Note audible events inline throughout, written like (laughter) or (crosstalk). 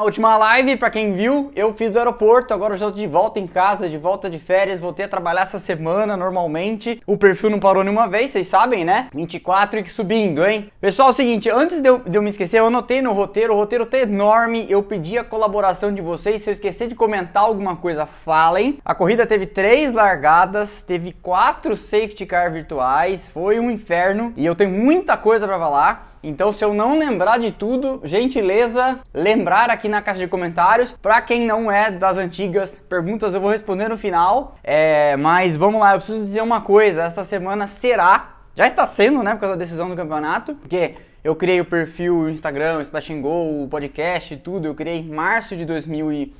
A última live, para quem viu, eu fiz do aeroporto, agora eu já tô de volta em casa, de volta de férias, voltei a trabalhar essa semana normalmente. O perfil não parou nenhuma vez, vocês sabem, né? 24 e que subindo, hein? Pessoal, é o seguinte, antes de eu, de eu me esquecer, eu anotei no roteiro, o roteiro tá enorme, eu pedi a colaboração de vocês, se eu esquecer de comentar alguma coisa, falem. A corrida teve três largadas, teve quatro safety car virtuais, foi um inferno e eu tenho muita coisa para falar. Então, se eu não lembrar de tudo, gentileza, lembrar aqui na caixa de comentários. Para quem não é das antigas perguntas, eu vou responder no final. É, mas vamos lá, eu preciso dizer uma coisa: esta semana será, já está sendo, né, por causa da decisão do campeonato, porque eu criei o perfil, o Instagram, o Splash Go, o podcast tudo. Eu criei em março de 2020,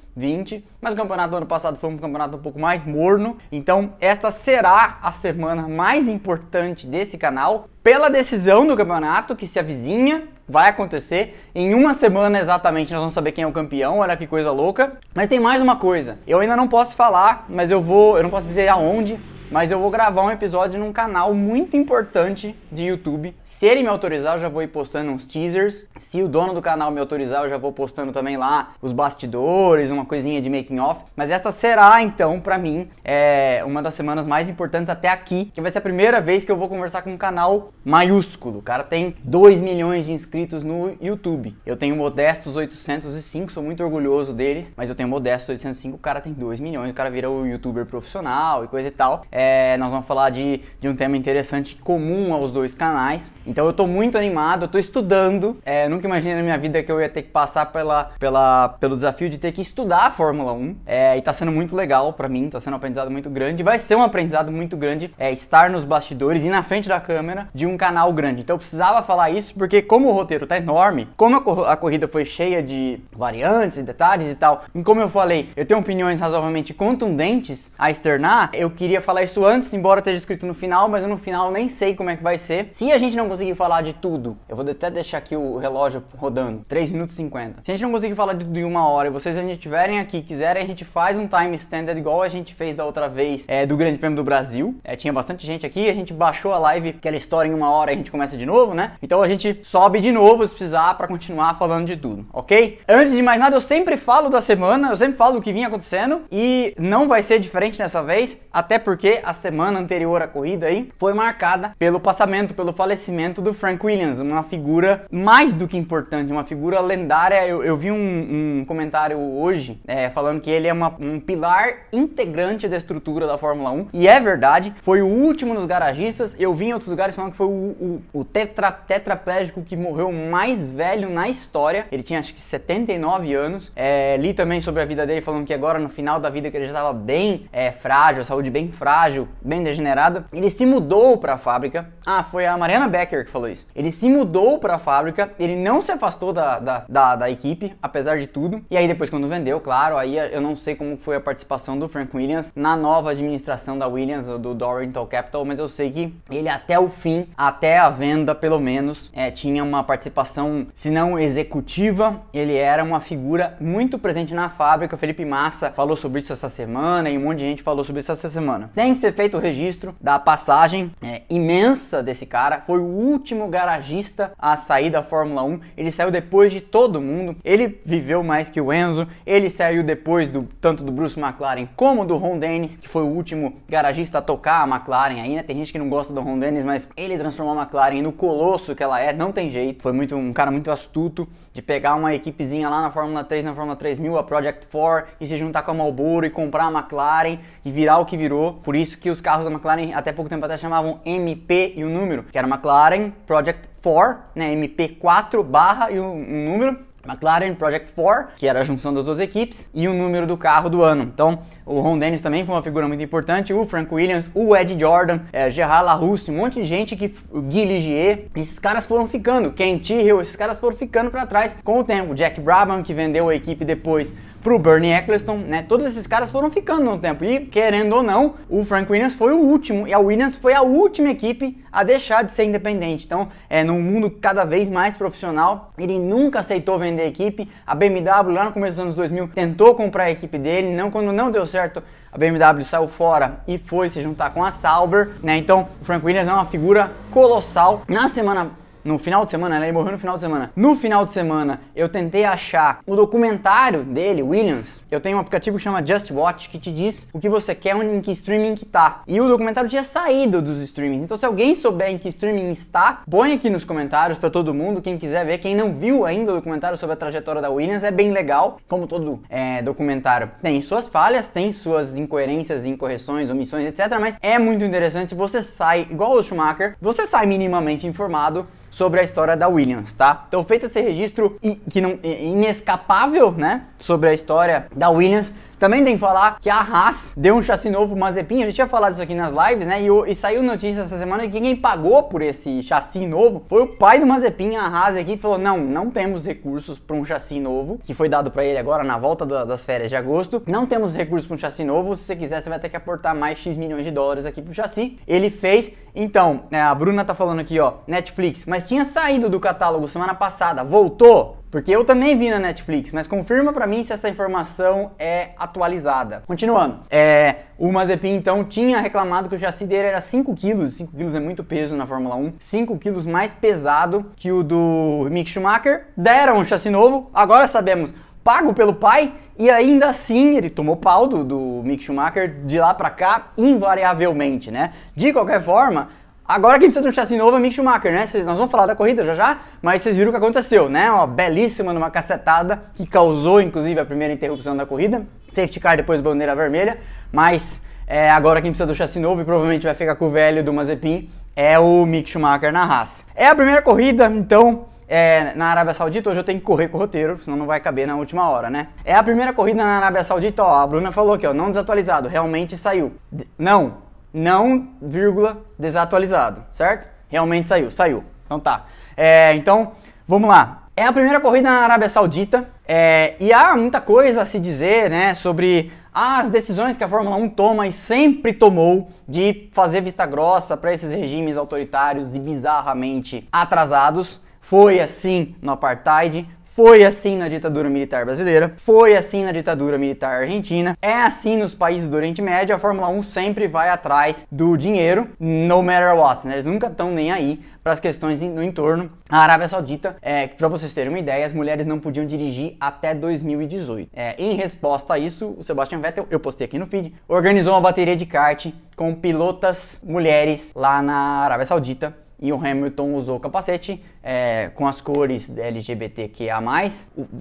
mas o campeonato do ano passado foi um campeonato um pouco mais morno. Então, esta será a semana mais importante desse canal pela decisão do campeonato que se avizinha. Vai acontecer em uma semana exatamente. Nós vamos saber quem é o campeão. Olha que coisa louca. Mas tem mais uma coisa. Eu ainda não posso falar, mas eu vou. Eu não posso dizer aonde mas eu vou gravar um episódio num canal muito importante de YouTube. Se ele me autorizar, eu já vou ir postando uns teasers. Se o dono do canal me autorizar, eu já vou postando também lá os bastidores, uma coisinha de making off. Mas esta será então para mim é uma das semanas mais importantes até aqui, que vai ser a primeira vez que eu vou conversar com um canal maiúsculo. O cara tem 2 milhões de inscritos no YouTube. Eu tenho modestos 805, sou muito orgulhoso deles, mas eu tenho modestos 805, o cara tem 2 milhões, o cara vira o youtuber profissional e coisa e tal. É, é, nós vamos falar de, de um tema interessante comum aos dois canais. Então eu tô muito animado, eu tô estudando. É, nunca imaginei na minha vida que eu ia ter que passar pela, pela, pelo desafio de ter que estudar a Fórmula 1. É, e tá sendo muito legal para mim, tá sendo um aprendizado muito grande. Vai ser um aprendizado muito grande é, estar nos bastidores e na frente da câmera de um canal grande. Então eu precisava falar isso porque, como o roteiro tá enorme, como a, a corrida foi cheia de variantes e detalhes e tal, e como eu falei, eu tenho opiniões razoavelmente contundentes a externar, eu queria falar isso isso antes, embora esteja escrito no final, mas no final nem sei como é que vai ser. Se a gente não conseguir falar de tudo, eu vou até deixar aqui o relógio rodando, 3 minutos e 50. Se a gente não conseguir falar de tudo em uma hora e vocês ainda estiverem aqui, quiserem, a gente faz um time standard igual a gente fez da outra vez é, do Grande Prêmio do Brasil. É, tinha bastante gente aqui, a gente baixou a live, aquela história em uma hora a gente começa de novo, né? Então a gente sobe de novo se precisar para continuar falando de tudo, ok? Antes de mais nada, eu sempre falo da semana, eu sempre falo do que vinha acontecendo e não vai ser diferente dessa vez, até porque a semana anterior à corrida aí foi marcada pelo passamento, pelo falecimento do Frank Williams, uma figura mais do que importante, uma figura lendária. Eu, eu vi um, um, comentário hoje é, falando que ele é uma, um pilar integrante da estrutura da Fórmula 1 e é verdade. Foi o último dos garagistas. Eu vi em outros lugares falando que foi o, o, o tetra, tetraplégico que morreu mais velho na história. Ele tinha acho que 79 anos. É, li também sobre a vida dele falando que agora no final da vida que ele já estava bem é, frágil, a saúde bem frágil frágil, bem degenerada, ele se mudou para a fábrica. Ah, foi a Mariana Becker que falou isso. Ele se mudou para a fábrica, ele não se afastou da, da, da, da, equipe, apesar de tudo. E aí depois quando vendeu, claro, aí eu não sei como foi a participação do Frank Williams na nova administração da Williams, do Dorrington Capital, mas eu sei que ele até o fim, até a venda pelo menos, é, tinha uma participação, se não executiva, ele era uma figura muito presente na fábrica. O Felipe Massa falou sobre isso essa semana e um monte de gente falou sobre isso essa semana. Tem ser feito o registro da passagem é, imensa desse cara. Foi o último garagista a sair da Fórmula 1. Ele saiu depois de todo mundo. Ele viveu mais que o Enzo. Ele saiu depois do tanto do Bruce McLaren como do Ron Dennis, que foi o último garagista a tocar a McLaren ainda. Tem gente que não gosta do Ron Dennis, mas ele transformou a McLaren no colosso que ela é. Não tem jeito. Foi muito um cara muito astuto de pegar uma equipezinha lá na Fórmula 3, na Fórmula 3000, a Project 4 e se juntar com a Marlboro e comprar a McLaren e virar o que virou. Por isso que os carros da McLaren até pouco tempo atrás chamavam MP e o número, que era McLaren Project 4, né, MP4 barra e o um número McLaren Project 4, que era a junção das duas equipes, e o número do carro do ano. Então, o Ron Dennis também foi uma figura muito importante, o Frank Williams, o Ed Jordan, é, Gerard LaRousse, um monte de gente que o Guy Ligier, esses caras foram ficando, Ken Tyrrell, esses caras foram ficando para trás com o tempo. Jack Brabham, que vendeu a equipe depois pro Bernie Eccleston, né? Todos esses caras foram ficando no tempo. E, querendo ou não, o Frank Williams foi o último. E a Williams foi a última equipe a deixar de ser independente. Então, é, num mundo cada vez mais profissional, ele nunca aceitou vender a equipe. A BMW, lá no começo dos anos 2000, tentou comprar a equipe dele. Não, quando não deu certo, a BMW saiu fora e foi se juntar com a Sauber, né? Então, o Frank Williams é uma figura colossal. Na semana no final de semana, né? ele morreu no final de semana. No final de semana, eu tentei achar o documentário dele, Williams. Eu tenho um aplicativo que chama Just Watch que te diz o que você quer, em que streaming que tá. E o documentário tinha saído dos streamings. Então, se alguém souber em que streaming está, põe aqui nos comentários para todo mundo, quem quiser ver. Quem não viu ainda o documentário sobre a trajetória da Williams, é bem legal. Como todo é, documentário tem suas falhas, tem suas incoerências, incorreções, omissões, etc. Mas é muito interessante. Você sai, igual o Schumacher, você sai minimamente informado sobre a história da Williams, tá? Então, feito esse registro que não inescapável, né, sobre a história da Williams, também tem que falar que a Haas deu um chassi novo Mazepin, a gente tinha falado isso aqui nas lives, né? E, e saiu notícia essa semana que quem pagou por esse chassi novo foi o pai do Mazepin, a Haas aqui, falou: "Não, não temos recursos para um chassi novo, que foi dado para ele agora na volta da, das férias de agosto. Não temos recursos para um chassi novo, se você quiser você vai ter que aportar mais X milhões de dólares aqui pro chassi". Ele fez. Então, né, a Bruna tá falando aqui, ó, Netflix, mas tinha saído do catálogo semana passada, voltou. Porque eu também vi na Netflix, mas confirma para mim se essa informação é atualizada. Continuando, é, o Mazepin então tinha reclamado que o chassi dele era 5 kg, 5 kg é muito peso na Fórmula 1, 5 kg mais pesado que o do Mick Schumacher. Deram um chassi novo, agora sabemos pago pelo pai e ainda assim ele tomou pau do, do Mick Schumacher de lá para cá invariavelmente, né? De qualquer forma, Agora quem precisa de um chassi novo é Mick Schumacher, né? Cês, nós vamos falar da corrida já já, mas vocês viram o que aconteceu, né? Uma belíssima numa cacetada que causou inclusive a primeira interrupção da corrida. Safety car depois bandeira vermelha, mas é, agora quem precisa do chassi novo e provavelmente vai ficar com o velho do Mazepin é o Mick Schumacher na Haas. É a primeira corrida, então é, na Arábia Saudita, hoje eu tenho que correr com o roteiro, senão não vai caber na última hora, né? É a primeira corrida na Arábia Saudita, ó, a Bruna falou aqui, ó, não desatualizado, realmente saiu. Não, não, vírgula, desatualizado, certo? Realmente saiu, saiu. Então tá. É, então, vamos lá. É a primeira corrida na Arábia Saudita é, e há muita coisa a se dizer né, sobre as decisões que a Fórmula 1 toma e sempre tomou de fazer vista grossa para esses regimes autoritários e bizarramente atrasados. Foi assim no apartheid, foi assim na ditadura militar brasileira, foi assim na ditadura militar argentina, é assim nos países do Oriente Médio, a Fórmula 1 sempre vai atrás do dinheiro, no matter what, né? Eles nunca estão nem aí para as questões no entorno. A Arábia Saudita, é, para vocês terem uma ideia, as mulheres não podiam dirigir até 2018. É, em resposta a isso, o Sebastian Vettel, eu postei aqui no feed, organizou uma bateria de kart com pilotas mulheres lá na Arábia Saudita e o Hamilton usou o capacete é, com as cores LGBTQIA+.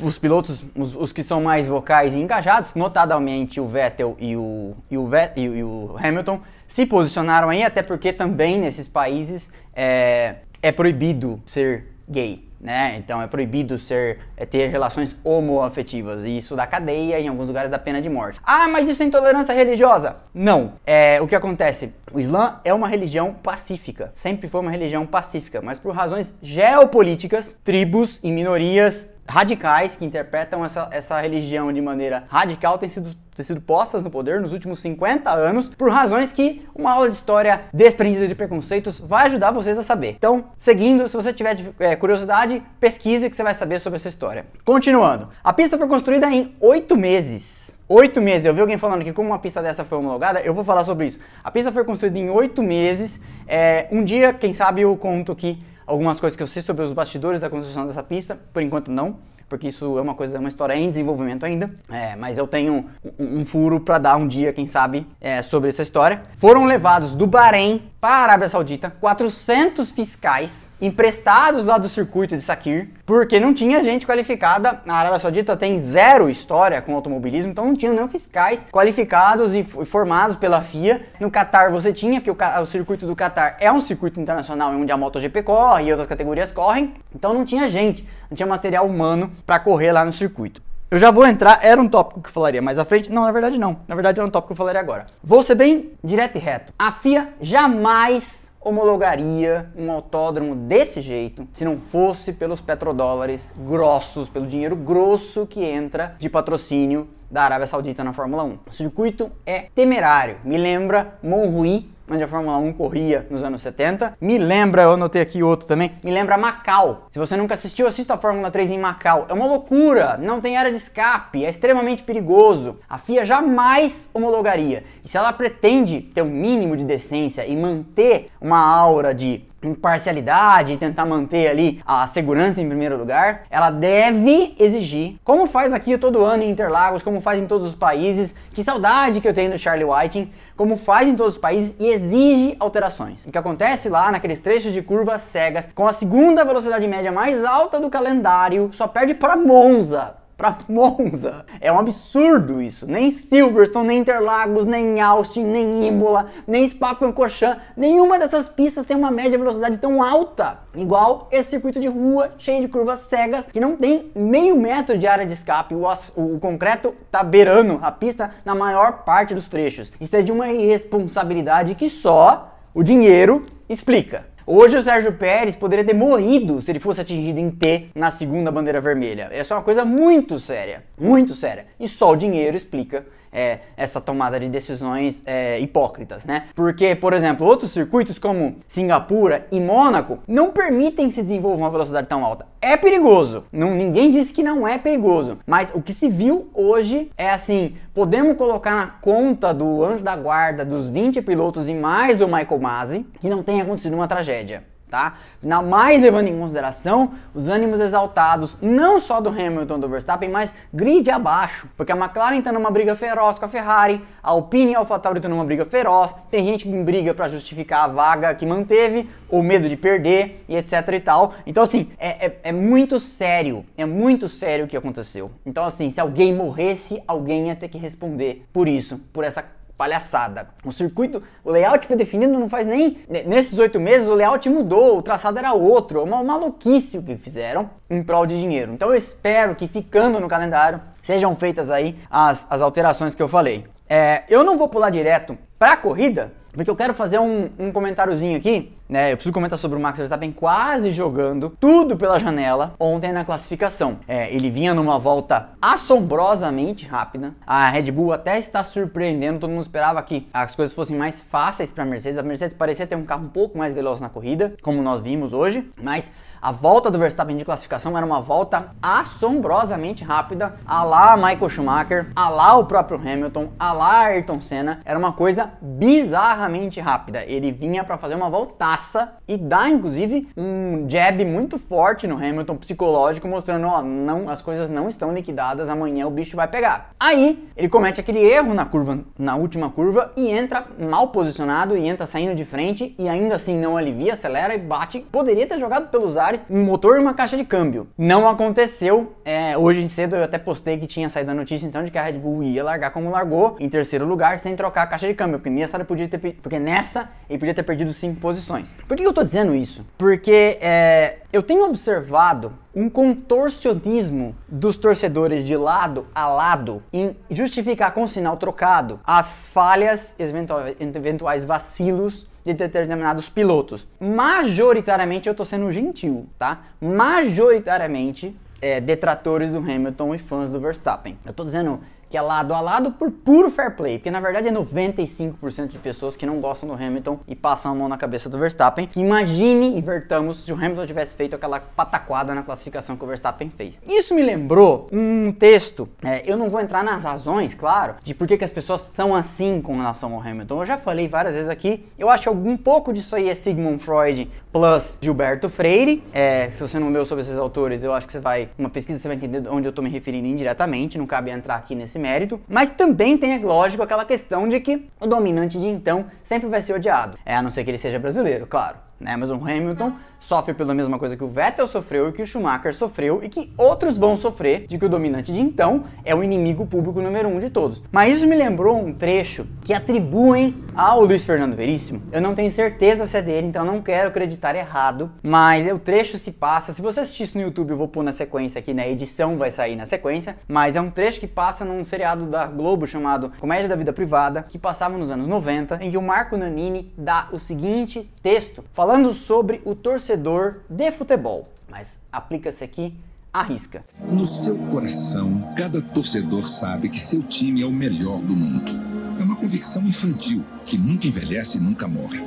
Os pilotos, os, os, que são mais vocais e engajados, notadamente o Vettel e o, e o, e, e o Hamilton, se posicionaram aí, até porque também nesses países é, é proibido ser gay né? Então é proibido ser é, ter relações homoafetivas e isso dá cadeia em alguns lugares da pena de morte. Ah, mas isso é intolerância religiosa? Não. É, o que acontece? O Islã é uma religião pacífica, sempre foi uma religião pacífica, mas por razões geopolíticas, tribos e minorias radicais que interpretam essa, essa religião de maneira radical têm sido, têm sido postas no poder nos últimos 50 anos por razões que uma aula de história desprendida de preconceitos vai ajudar vocês a saber. Então, seguindo, se você tiver é, curiosidade, pesquise que você vai saber sobre essa história. Continuando, a pista foi construída em oito meses. Oito meses, eu vi alguém falando que como uma pista dessa foi homologada, eu vou falar sobre isso. A pista foi construída em oito meses. É, um dia, quem sabe, eu conto que algumas coisas que eu sei sobre os bastidores da construção dessa pista, por enquanto não, porque isso é uma coisa, é uma história em desenvolvimento ainda. É, mas eu tenho um, um furo para dar um dia, quem sabe, é, sobre essa história. Foram levados do Bahrein para a Arábia Saudita 400 fiscais emprestados lá do circuito de Sakir, porque não tinha gente qualificada. A Arábia Saudita tem zero história com automobilismo, então não tinha nem fiscais qualificados e formados pela FIA. No Qatar você tinha, porque o, o circuito do Qatar é um circuito internacional onde a MotoGP corre e outras categorias correm, então não tinha gente, não tinha material humano para correr lá no circuito. Eu já vou entrar, era um tópico que eu falaria mais à frente. Não, na verdade não. Na verdade era um tópico que eu falaria agora. Vou ser bem direto e reto. A FIA jamais homologaria um autódromo desse jeito se não fosse pelos petrodólares grossos, pelo dinheiro grosso que entra de patrocínio da Arábia Saudita na Fórmula 1. O circuito é temerário, me lembra Monruí onde a Fórmula 1 corria nos anos 70. Me lembra, eu anotei aqui outro também, me lembra Macau. Se você nunca assistiu, assista a Fórmula 3 em Macau. É uma loucura, não tem área de escape, é extremamente perigoso. A FIA jamais homologaria. E se ela pretende ter um mínimo de decência e manter uma aura de imparcialidade tentar manter ali a segurança em primeiro lugar, ela deve exigir, como faz aqui todo ano em Interlagos, como faz em todos os países, que saudade que eu tenho do Charlie Whiting, como faz em todos os países e exige alterações. O que acontece lá naqueles trechos de curvas cegas, com a segunda velocidade média mais alta do calendário, só perde para Monza para (laughs) Monza. É um absurdo isso. Nem Silverstone, nem Interlagos, nem Austin, nem Imola, nem Spa-Francorchamps, nenhuma dessas pistas tem uma média velocidade tão alta. Igual esse circuito de rua cheio de curvas cegas que não tem meio metro de área de escape. O, o, concreto tá beirando a pista na maior parte dos trechos. Isso é de uma irresponsabilidade que só o dinheiro explica. Hoje o Sérgio Pérez poderia ter morrido se ele fosse atingido em T na segunda bandeira vermelha. Essa é uma coisa muito séria, muito séria. E só o dinheiro explica é, essa tomada de decisões é, hipócritas, né? Porque, por exemplo, outros circuitos como Singapura e Mônaco não permitem se desenvolver uma velocidade tão alta. É perigoso, não, ninguém disse que não é perigoso, mas o que se viu hoje é assim: podemos colocar na conta do anjo da guarda dos 20 pilotos e mais o Michael Masi que não tenha acontecido uma tragédia tá? Na mais levando em consideração os ânimos exaltados, não só do Hamilton do Verstappen, mas grid abaixo, porque a McLaren tá numa briga feroz com a Ferrari, a Alpine e a AlphaTauri estão numa briga feroz, tem gente que briga para justificar a vaga que manteve, ou medo de perder e etc e tal. Então assim, é, é, é muito sério, é muito sério o que aconteceu. Então assim, se alguém morresse, alguém ia ter que responder por isso, por essa palhaçada. O circuito, o layout foi definido não faz nem. Nesses oito meses o layout mudou, o traçado era outro. É uma maluquice o que fizeram em prol de dinheiro. Então eu espero que ficando no calendário sejam feitas aí as, as alterações que eu falei. É, eu não vou pular direto para a corrida, porque eu quero fazer um, um comentáriozinho aqui, né? Eu preciso comentar sobre o Max Verstappen quase jogando tudo pela janela ontem na classificação. É, ele vinha numa volta assombrosamente rápida. A Red Bull até está surpreendendo, todo mundo esperava que as coisas fossem mais fáceis para a Mercedes. A Mercedes parecia ter um carro um pouco mais veloz na corrida, como nós vimos hoje, mas a volta do Verstappen de classificação era uma volta assombrosamente rápida, a lá Michael Schumacher, a lá o próprio Hamilton, a lá Ayrton Senna. Era uma coisa bizarramente rápida. Ele vinha para fazer uma voltaça e dá inclusive um jab muito forte no Hamilton psicológico, mostrando, ó, não, as coisas não estão liquidadas, amanhã o bicho vai pegar. Aí ele comete aquele erro na curva, na última curva e entra mal posicionado e entra saindo de frente e ainda assim não alivia, acelera e bate. Poderia ter jogado pelos ares um motor e uma caixa de câmbio. Não aconteceu. É, hoje cedo eu até postei que tinha saído a notícia então de que a Red Bull ia largar como largou, em terceiro lugar, sem trocar a caixa de câmbio. Porque nessa ele podia ter, porque nessa ele podia ter perdido cinco posições. Por que eu tô dizendo isso? Porque é, eu tenho observado um contorcionismo dos torcedores de lado a lado em justificar com sinal trocado as falhas, eventuais vacilos de determinados pilotos. Majoritariamente eu tô sendo gentil, tá? Majoritariamente é, detratores do Hamilton e fãs do Verstappen. Eu tô dizendo que é lado a lado por puro fair play, porque na verdade é 95% de pessoas que não gostam do Hamilton e passam a mão na cabeça do Verstappen. Que imagine, invertamos, se o Hamilton tivesse feito aquela pataquada na classificação que o Verstappen fez. Isso me lembrou um texto, é, eu não vou entrar nas razões, claro, de por que, que as pessoas são assim com relação ao Hamilton. Eu já falei várias vezes aqui, eu acho que algum pouco disso aí é Sigmund Freud plus Gilberto Freire. É, se você não leu sobre esses autores, eu acho que você vai, uma pesquisa você vai entender onde eu tô me referindo indiretamente, não cabe entrar aqui nesse mérito, mas também tem, é lógico, aquela questão de que o dominante de então sempre vai ser odiado. É, a não ser que ele seja brasileiro, claro. Né? Mas o Hamilton sofre pela mesma coisa que o Vettel sofreu e que o Schumacher sofreu e que outros vão sofrer, de que o dominante de então é o inimigo público número um de todos. Mas isso me lembrou um trecho que atribuem ao Luiz Fernando Veríssimo. Eu não tenho certeza se é dele, então não quero acreditar errado, mas o trecho se passa, se você assistisse no YouTube eu vou pôr na sequência aqui, na edição vai sair na sequência, mas é um trecho que passa num seriado da Globo chamado Comédia da Vida Privada, que passava nos anos 90, em que o Marco Nanini dá o seguinte texto, falando sobre o torcedor torcedor de futebol, mas aplica-se aqui à risca. No seu coração, cada torcedor sabe que seu time é o melhor do mundo. É uma convicção infantil que nunca envelhece e nunca morre.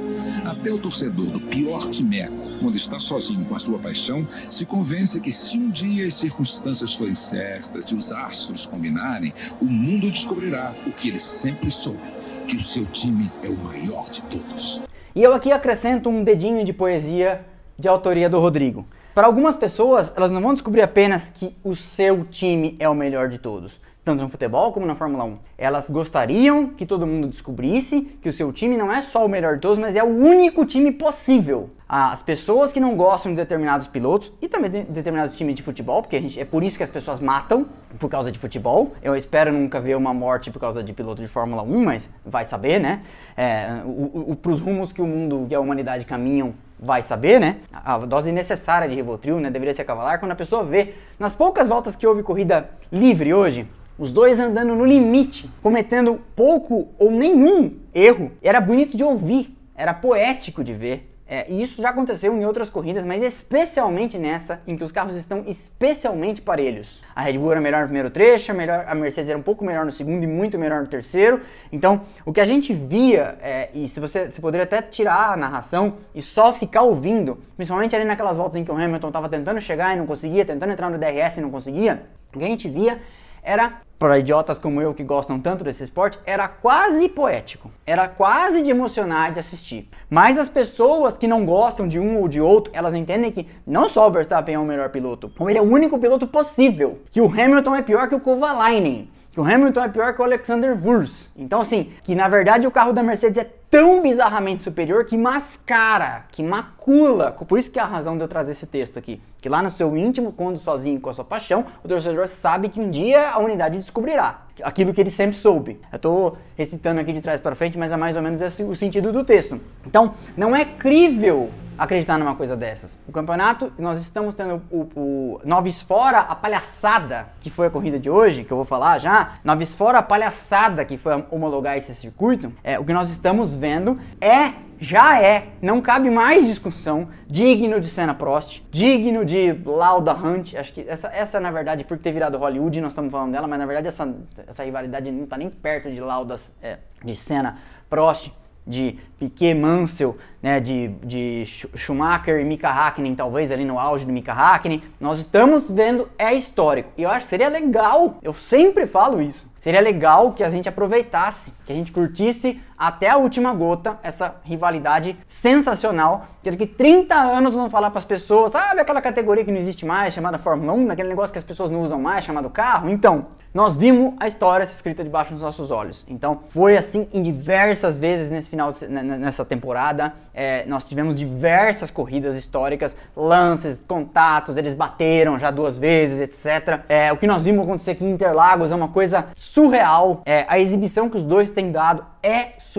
Até o torcedor do pior timeco, quando está sozinho com a sua paixão, se convence que se um dia as circunstâncias forem certas e os astros combinarem, o mundo descobrirá o que ele sempre soube, que o seu time é o maior de todos. E eu aqui acrescento um dedinho de poesia de autoria do Rodrigo. Para algumas pessoas, elas não vão descobrir apenas que o seu time é o melhor de todos, tanto no futebol como na Fórmula 1. Elas gostariam que todo mundo descobrisse que o seu time não é só o melhor de todos, mas é o único time possível. As pessoas que não gostam de determinados pilotos e também de determinados times de futebol, porque gente, é por isso que as pessoas matam por causa de futebol. Eu espero nunca ver uma morte por causa de piloto de Fórmula 1, mas vai saber, né? É, o, o, pros rumos que o mundo e a humanidade caminham, vai saber, né? A dose necessária de Rivotril, né, deveria ser cavalar. Quando a pessoa vê, nas poucas voltas que houve corrida livre hoje, os dois andando no limite, cometendo pouco ou nenhum erro, era bonito de ouvir, era poético de ver. É, e isso já aconteceu em outras corridas, mas especialmente nessa, em que os carros estão especialmente parelhos. A Red Bull era melhor no primeiro trecho, a, melhor, a Mercedes era um pouco melhor no segundo e muito melhor no terceiro. Então, o que a gente via, é, e se você, você poderia até tirar a narração e só ficar ouvindo, principalmente ali naquelas voltas em que o Hamilton estava tentando chegar e não conseguia, tentando entrar no DRS e não conseguia, o que a gente via era para idiotas como eu que gostam tanto desse esporte, era quase poético. Era quase de emocionar de assistir. Mas as pessoas que não gostam de um ou de outro, elas entendem que não só o Verstappen é o melhor piloto, como ele é o único piloto possível. Que o Hamilton é pior que o Kovalainen. Que o Hamilton é pior que o Alexander Wurz. Então assim, que na verdade o carro da Mercedes é tão bizarramente superior que mascara, que macula. Por isso que é a razão de eu trazer esse texto aqui. Que lá no seu íntimo, quando sozinho com a sua paixão, o torcedor sabe que um dia a unidade descobrirá aquilo que ele sempre soube. Eu estou recitando aqui de trás para frente, mas é mais ou menos esse o sentido do texto. Então, não é crível acreditar numa coisa dessas. O campeonato, nós estamos tendo o, o Noves Fora, a palhaçada que foi a corrida de hoje, que eu vou falar já. Noves Fora, a palhaçada que foi homologar esse circuito. É, o que nós estamos vendo é já é, não cabe mais discussão, digno de Senna Prost, digno de Lauda Hunt. Acho que essa, essa na verdade, por ter virado Hollywood, nós estamos falando dela, mas na verdade essa, essa rivalidade não está nem perto de Laudas, é, de Senna Prost de Piquet Mansell, né, de, de Schumacher e Mika Hakkinen, talvez ali no auge do Mika Hakkinen, nós estamos vendo é histórico. E eu acho que seria legal, eu sempre falo isso, seria legal que a gente aproveitasse, que a gente curtisse até a última gota essa rivalidade sensacional, que daqui 30 anos vão falar para as pessoas, sabe aquela categoria que não existe mais, chamada Fórmula 1, aquele negócio que as pessoas não usam mais, chamado carro? Então, nós vimos a história se escrita debaixo dos nossos olhos. Então, foi assim em diversas vezes nesse final nessa temporada. É, nós tivemos diversas corridas históricas, lances, contatos, eles bateram já duas vezes, etc. É, o que nós vimos acontecer aqui em Interlagos é uma coisa surreal. É, a exibição que os dois têm dado é surreal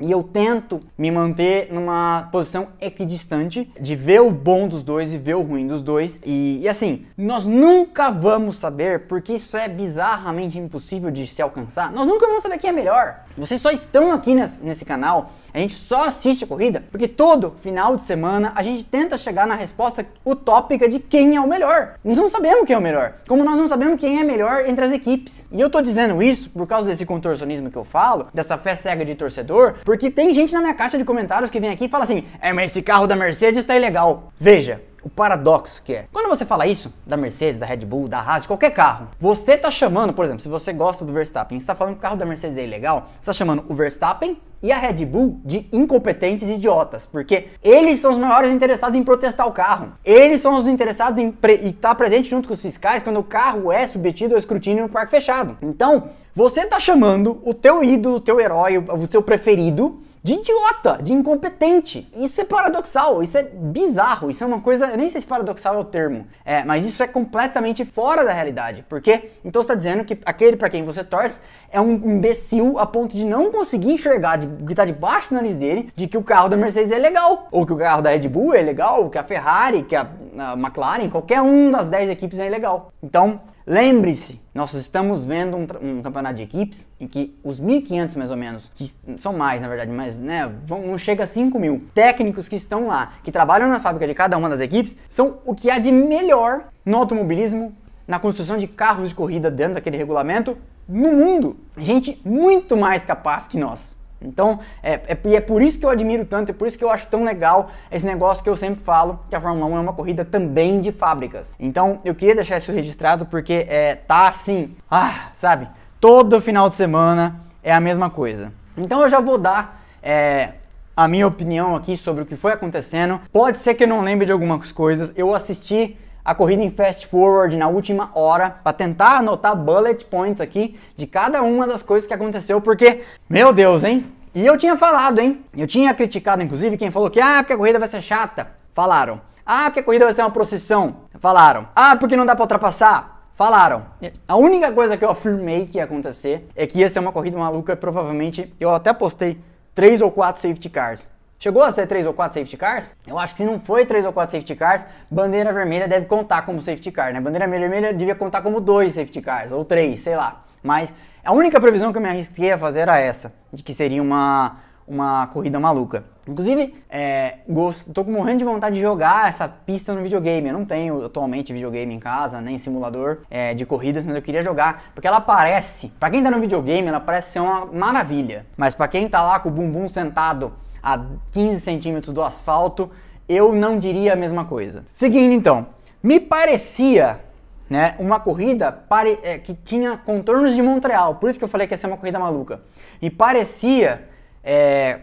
e eu tento me manter numa posição equidistante de ver o bom dos dois e ver o ruim dos dois. E, e assim, nós nunca vamos saber, porque isso é bizarramente impossível de se alcançar, nós nunca vamos saber quem é melhor. Vocês só estão aqui nesse, nesse canal, a gente só assiste a corrida, porque todo final de semana a gente tenta chegar na resposta utópica de quem é o melhor. Nós não sabemos quem é o melhor, como nós não sabemos quem é melhor entre as equipes. E eu tô dizendo isso por causa desse contorcionismo que eu falo, dessa fé cega de torcedor, porque tem gente na minha caixa de comentários que vem aqui e fala assim: é, mas esse carro da Mercedes tá ilegal. Veja, o paradoxo que é. Quando você fala isso da Mercedes, da Red Bull, da Haas, de qualquer carro, você tá chamando, por exemplo, se você gosta do Verstappen, está falando que o carro da Mercedes é ilegal, você tá chamando o Verstappen e a Red Bull de incompetentes idiotas, porque eles são os maiores interessados em protestar o carro. Eles são os interessados em estar tá presente junto com os fiscais quando o carro é submetido ao escrutínio no parque fechado. Então, você tá chamando o teu ídolo, o teu herói, o seu preferido de idiota, de incompetente. Isso é paradoxal, isso é bizarro, isso é uma coisa, eu nem sei se paradoxal é o termo, é, mas isso é completamente fora da realidade, porque então está dizendo que aquele para quem você torce é um imbecil a ponto de não conseguir enxergar, de, que está debaixo do nariz dele, de que o carro da Mercedes é legal, ou que o carro da Red Bull é legal, ou que a Ferrari, que a, a McLaren, qualquer um das 10 equipes é legal. Então, Lembre-se, nós estamos vendo um, um, campeonato de equipes em que os 1.500 mais ou menos, que são mais na verdade, mas né, vão, não chega a 5 mil técnicos que estão lá, que trabalham na fábrica de cada uma das equipes, são o que há de melhor no automobilismo, na construção de carros de corrida dentro daquele regulamento no mundo. Gente muito mais capaz que nós. Então, é, é, é, por isso que eu admiro tanto, é por isso que eu acho tão legal esse negócio que eu sempre falo, que a Fórmula 1 é uma corrida também de fábricas. Então, eu queria deixar isso registrado porque é, tá assim, ah, sabe, todo final de semana é a mesma coisa. Então eu já vou dar é, a minha opinião aqui sobre o que foi acontecendo. Pode ser que eu não lembre de algumas coisas. Eu assisti a corrida em fast forward na última hora para tentar anotar bullet points aqui de cada uma das coisas que aconteceu, porque, meu Deus, hein? E eu tinha falado, hein? Eu tinha criticado, inclusive, quem falou que, ah, porque a corrida vai ser chata. Falaram. Ah, porque a corrida vai ser uma procissão. Falaram. Ah, porque não dá para ultrapassar. Falaram. A única coisa que eu afirmei que ia acontecer é que ia ser uma corrida maluca provavelmente eu até postei três ou quatro safety cars. Chegou a ser três ou quatro safety cars? Eu acho que se não foi três ou quatro safety cars, bandeira vermelha deve contar como safety car, né? Bandeira vermelha devia contar como dois safety cars, ou três, sei lá. Mas a única previsão que eu me arrisquei a fazer era essa, de que seria uma, uma corrida maluca. Inclusive, é, gosto, tô morrendo de vontade de jogar essa pista no videogame. Eu não tenho atualmente videogame em casa, nem simulador é, de corridas, mas eu queria jogar. Porque ela parece, para quem tá no videogame, ela parece ser uma maravilha. Mas para quem tá lá com o bumbum sentado a 15 centímetros do asfalto, eu não diria a mesma coisa. Seguindo então, me parecia né, uma corrida pare, é, que tinha contornos de Montreal, por isso que eu falei que ia ser uma corrida maluca. E parecia é,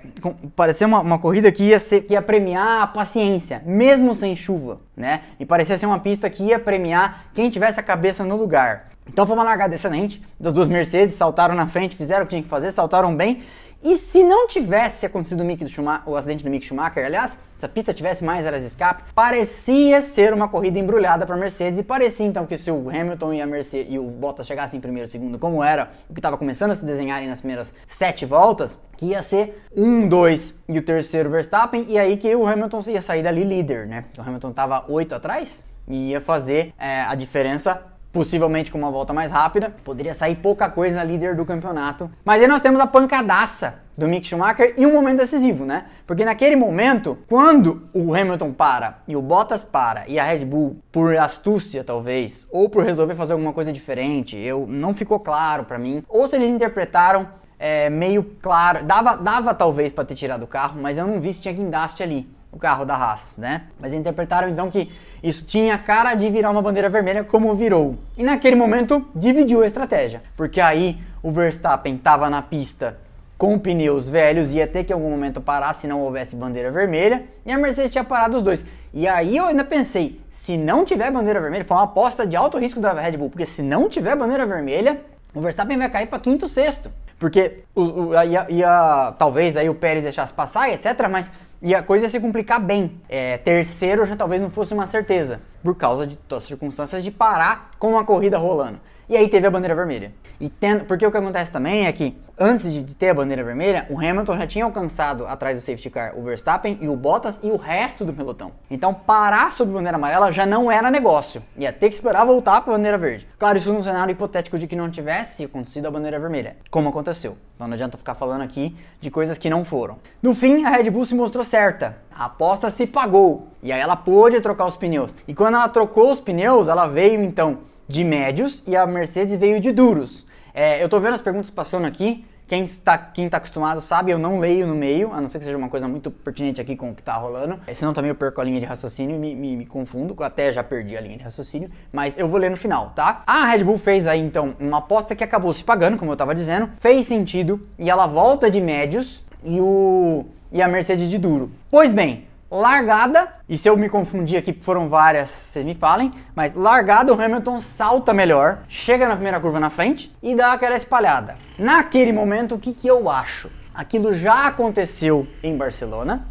parecia uma, uma, corrida que ia, ser, que ia premiar a paciência, mesmo sem chuva, né? E parecia ser uma pista que ia premiar quem tivesse a cabeça no lugar. Então foi uma largada excelente das duas Mercedes, saltaram na frente, fizeram o que tinha que fazer, saltaram bem e se não tivesse acontecido o, Mick do Schumacher, o acidente do Mick Schumacher, aliás, se a pista tivesse mais áreas de escape, parecia ser uma corrida embrulhada para Mercedes e parecia então que se o Hamilton e, a Mercedes, e o Bottas chegassem em primeiro segundo, como era o que estava começando a se desenhar nas primeiras sete voltas, que ia ser um, dois e o terceiro Verstappen, e aí que o Hamilton ia sair dali líder, né? O Hamilton estava oito atrás e ia fazer é, a diferença possivelmente com uma volta mais rápida, poderia sair pouca coisa líder do campeonato. Mas aí nós temos a pancadaça do Mick Schumacher e um momento decisivo, né? Porque naquele momento, quando o Hamilton para e o Bottas para e a Red Bull, por astúcia talvez, ou por resolver fazer alguma coisa diferente, eu não ficou claro para mim, ou se eles interpretaram é, meio claro, dava, dava talvez para ter tirado o carro, mas eu não vi se tinha guindaste ali o carro da Haas, né? Mas interpretaram então que isso tinha cara de virar uma bandeira vermelha como virou. E naquele momento dividiu a estratégia, porque aí o Verstappen estava na pista com pneus velhos ia ter que em algum momento parar se não houvesse bandeira vermelha, e a Mercedes tinha parado os dois. E aí eu ainda pensei, se não tiver bandeira vermelha, foi uma aposta de alto risco da Red Bull, porque se não tiver bandeira vermelha, o Verstappen vai cair para quinto, sexto. Porque o, o, ia, ia, talvez aí o Pérez deixasse passar, etc. Mas e a coisa ia se complicar bem. É, terceiro já talvez não fosse uma certeza, por causa de todas as circunstâncias de parar com a corrida rolando. E aí teve a bandeira vermelha. E tendo, porque o que acontece também é que antes de, de, ter a bandeira vermelha, o Hamilton já tinha alcançado atrás do safety car o Verstappen e o Bottas e o resto do pelotão. Então parar sob bandeira amarela já não era negócio. Ia ter que esperar voltar para a bandeira verde. Claro, isso num cenário hipotético de que não tivesse acontecido a bandeira vermelha, como aconteceu. Então não adianta ficar falando aqui de coisas que não foram. No fim, a Red Bull se mostrou certa. A aposta se pagou. E aí ela pôde trocar os pneus. E quando ela trocou os pneus, ela veio então de médios e a Mercedes veio de duros. É, eu tô vendo as perguntas passando aqui. Quem está, quem tá acostumado sabe, eu não leio no meio, a não ser que seja uma coisa muito pertinente aqui com o que tá rolando. Senão também eu perco a linha de raciocínio e me, me, me, confundo. Até já perdi a linha de raciocínio, mas eu vou ler no final, tá? A Red Bull fez aí então uma aposta que acabou se pagando, como eu tava dizendo. Fez sentido e ela volta de médios e o e a Mercedes de duro. Pois bem, largada, e se eu me confundir aqui, foram várias, vocês me falem, mas largada o Hamilton salta melhor, chega na primeira curva na frente e dá aquela espalhada. Naquele momento, o que, que eu acho? Aquilo já aconteceu em Barcelona,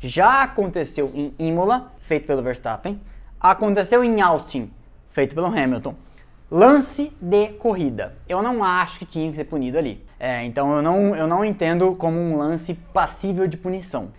já aconteceu em Imola, feito pelo Verstappen, aconteceu em Austin, feito pelo Hamilton. Lance de corrida. Eu não acho que tinha que ser punido ali. É, então eu não, eu não entendo como um lance passível de punição.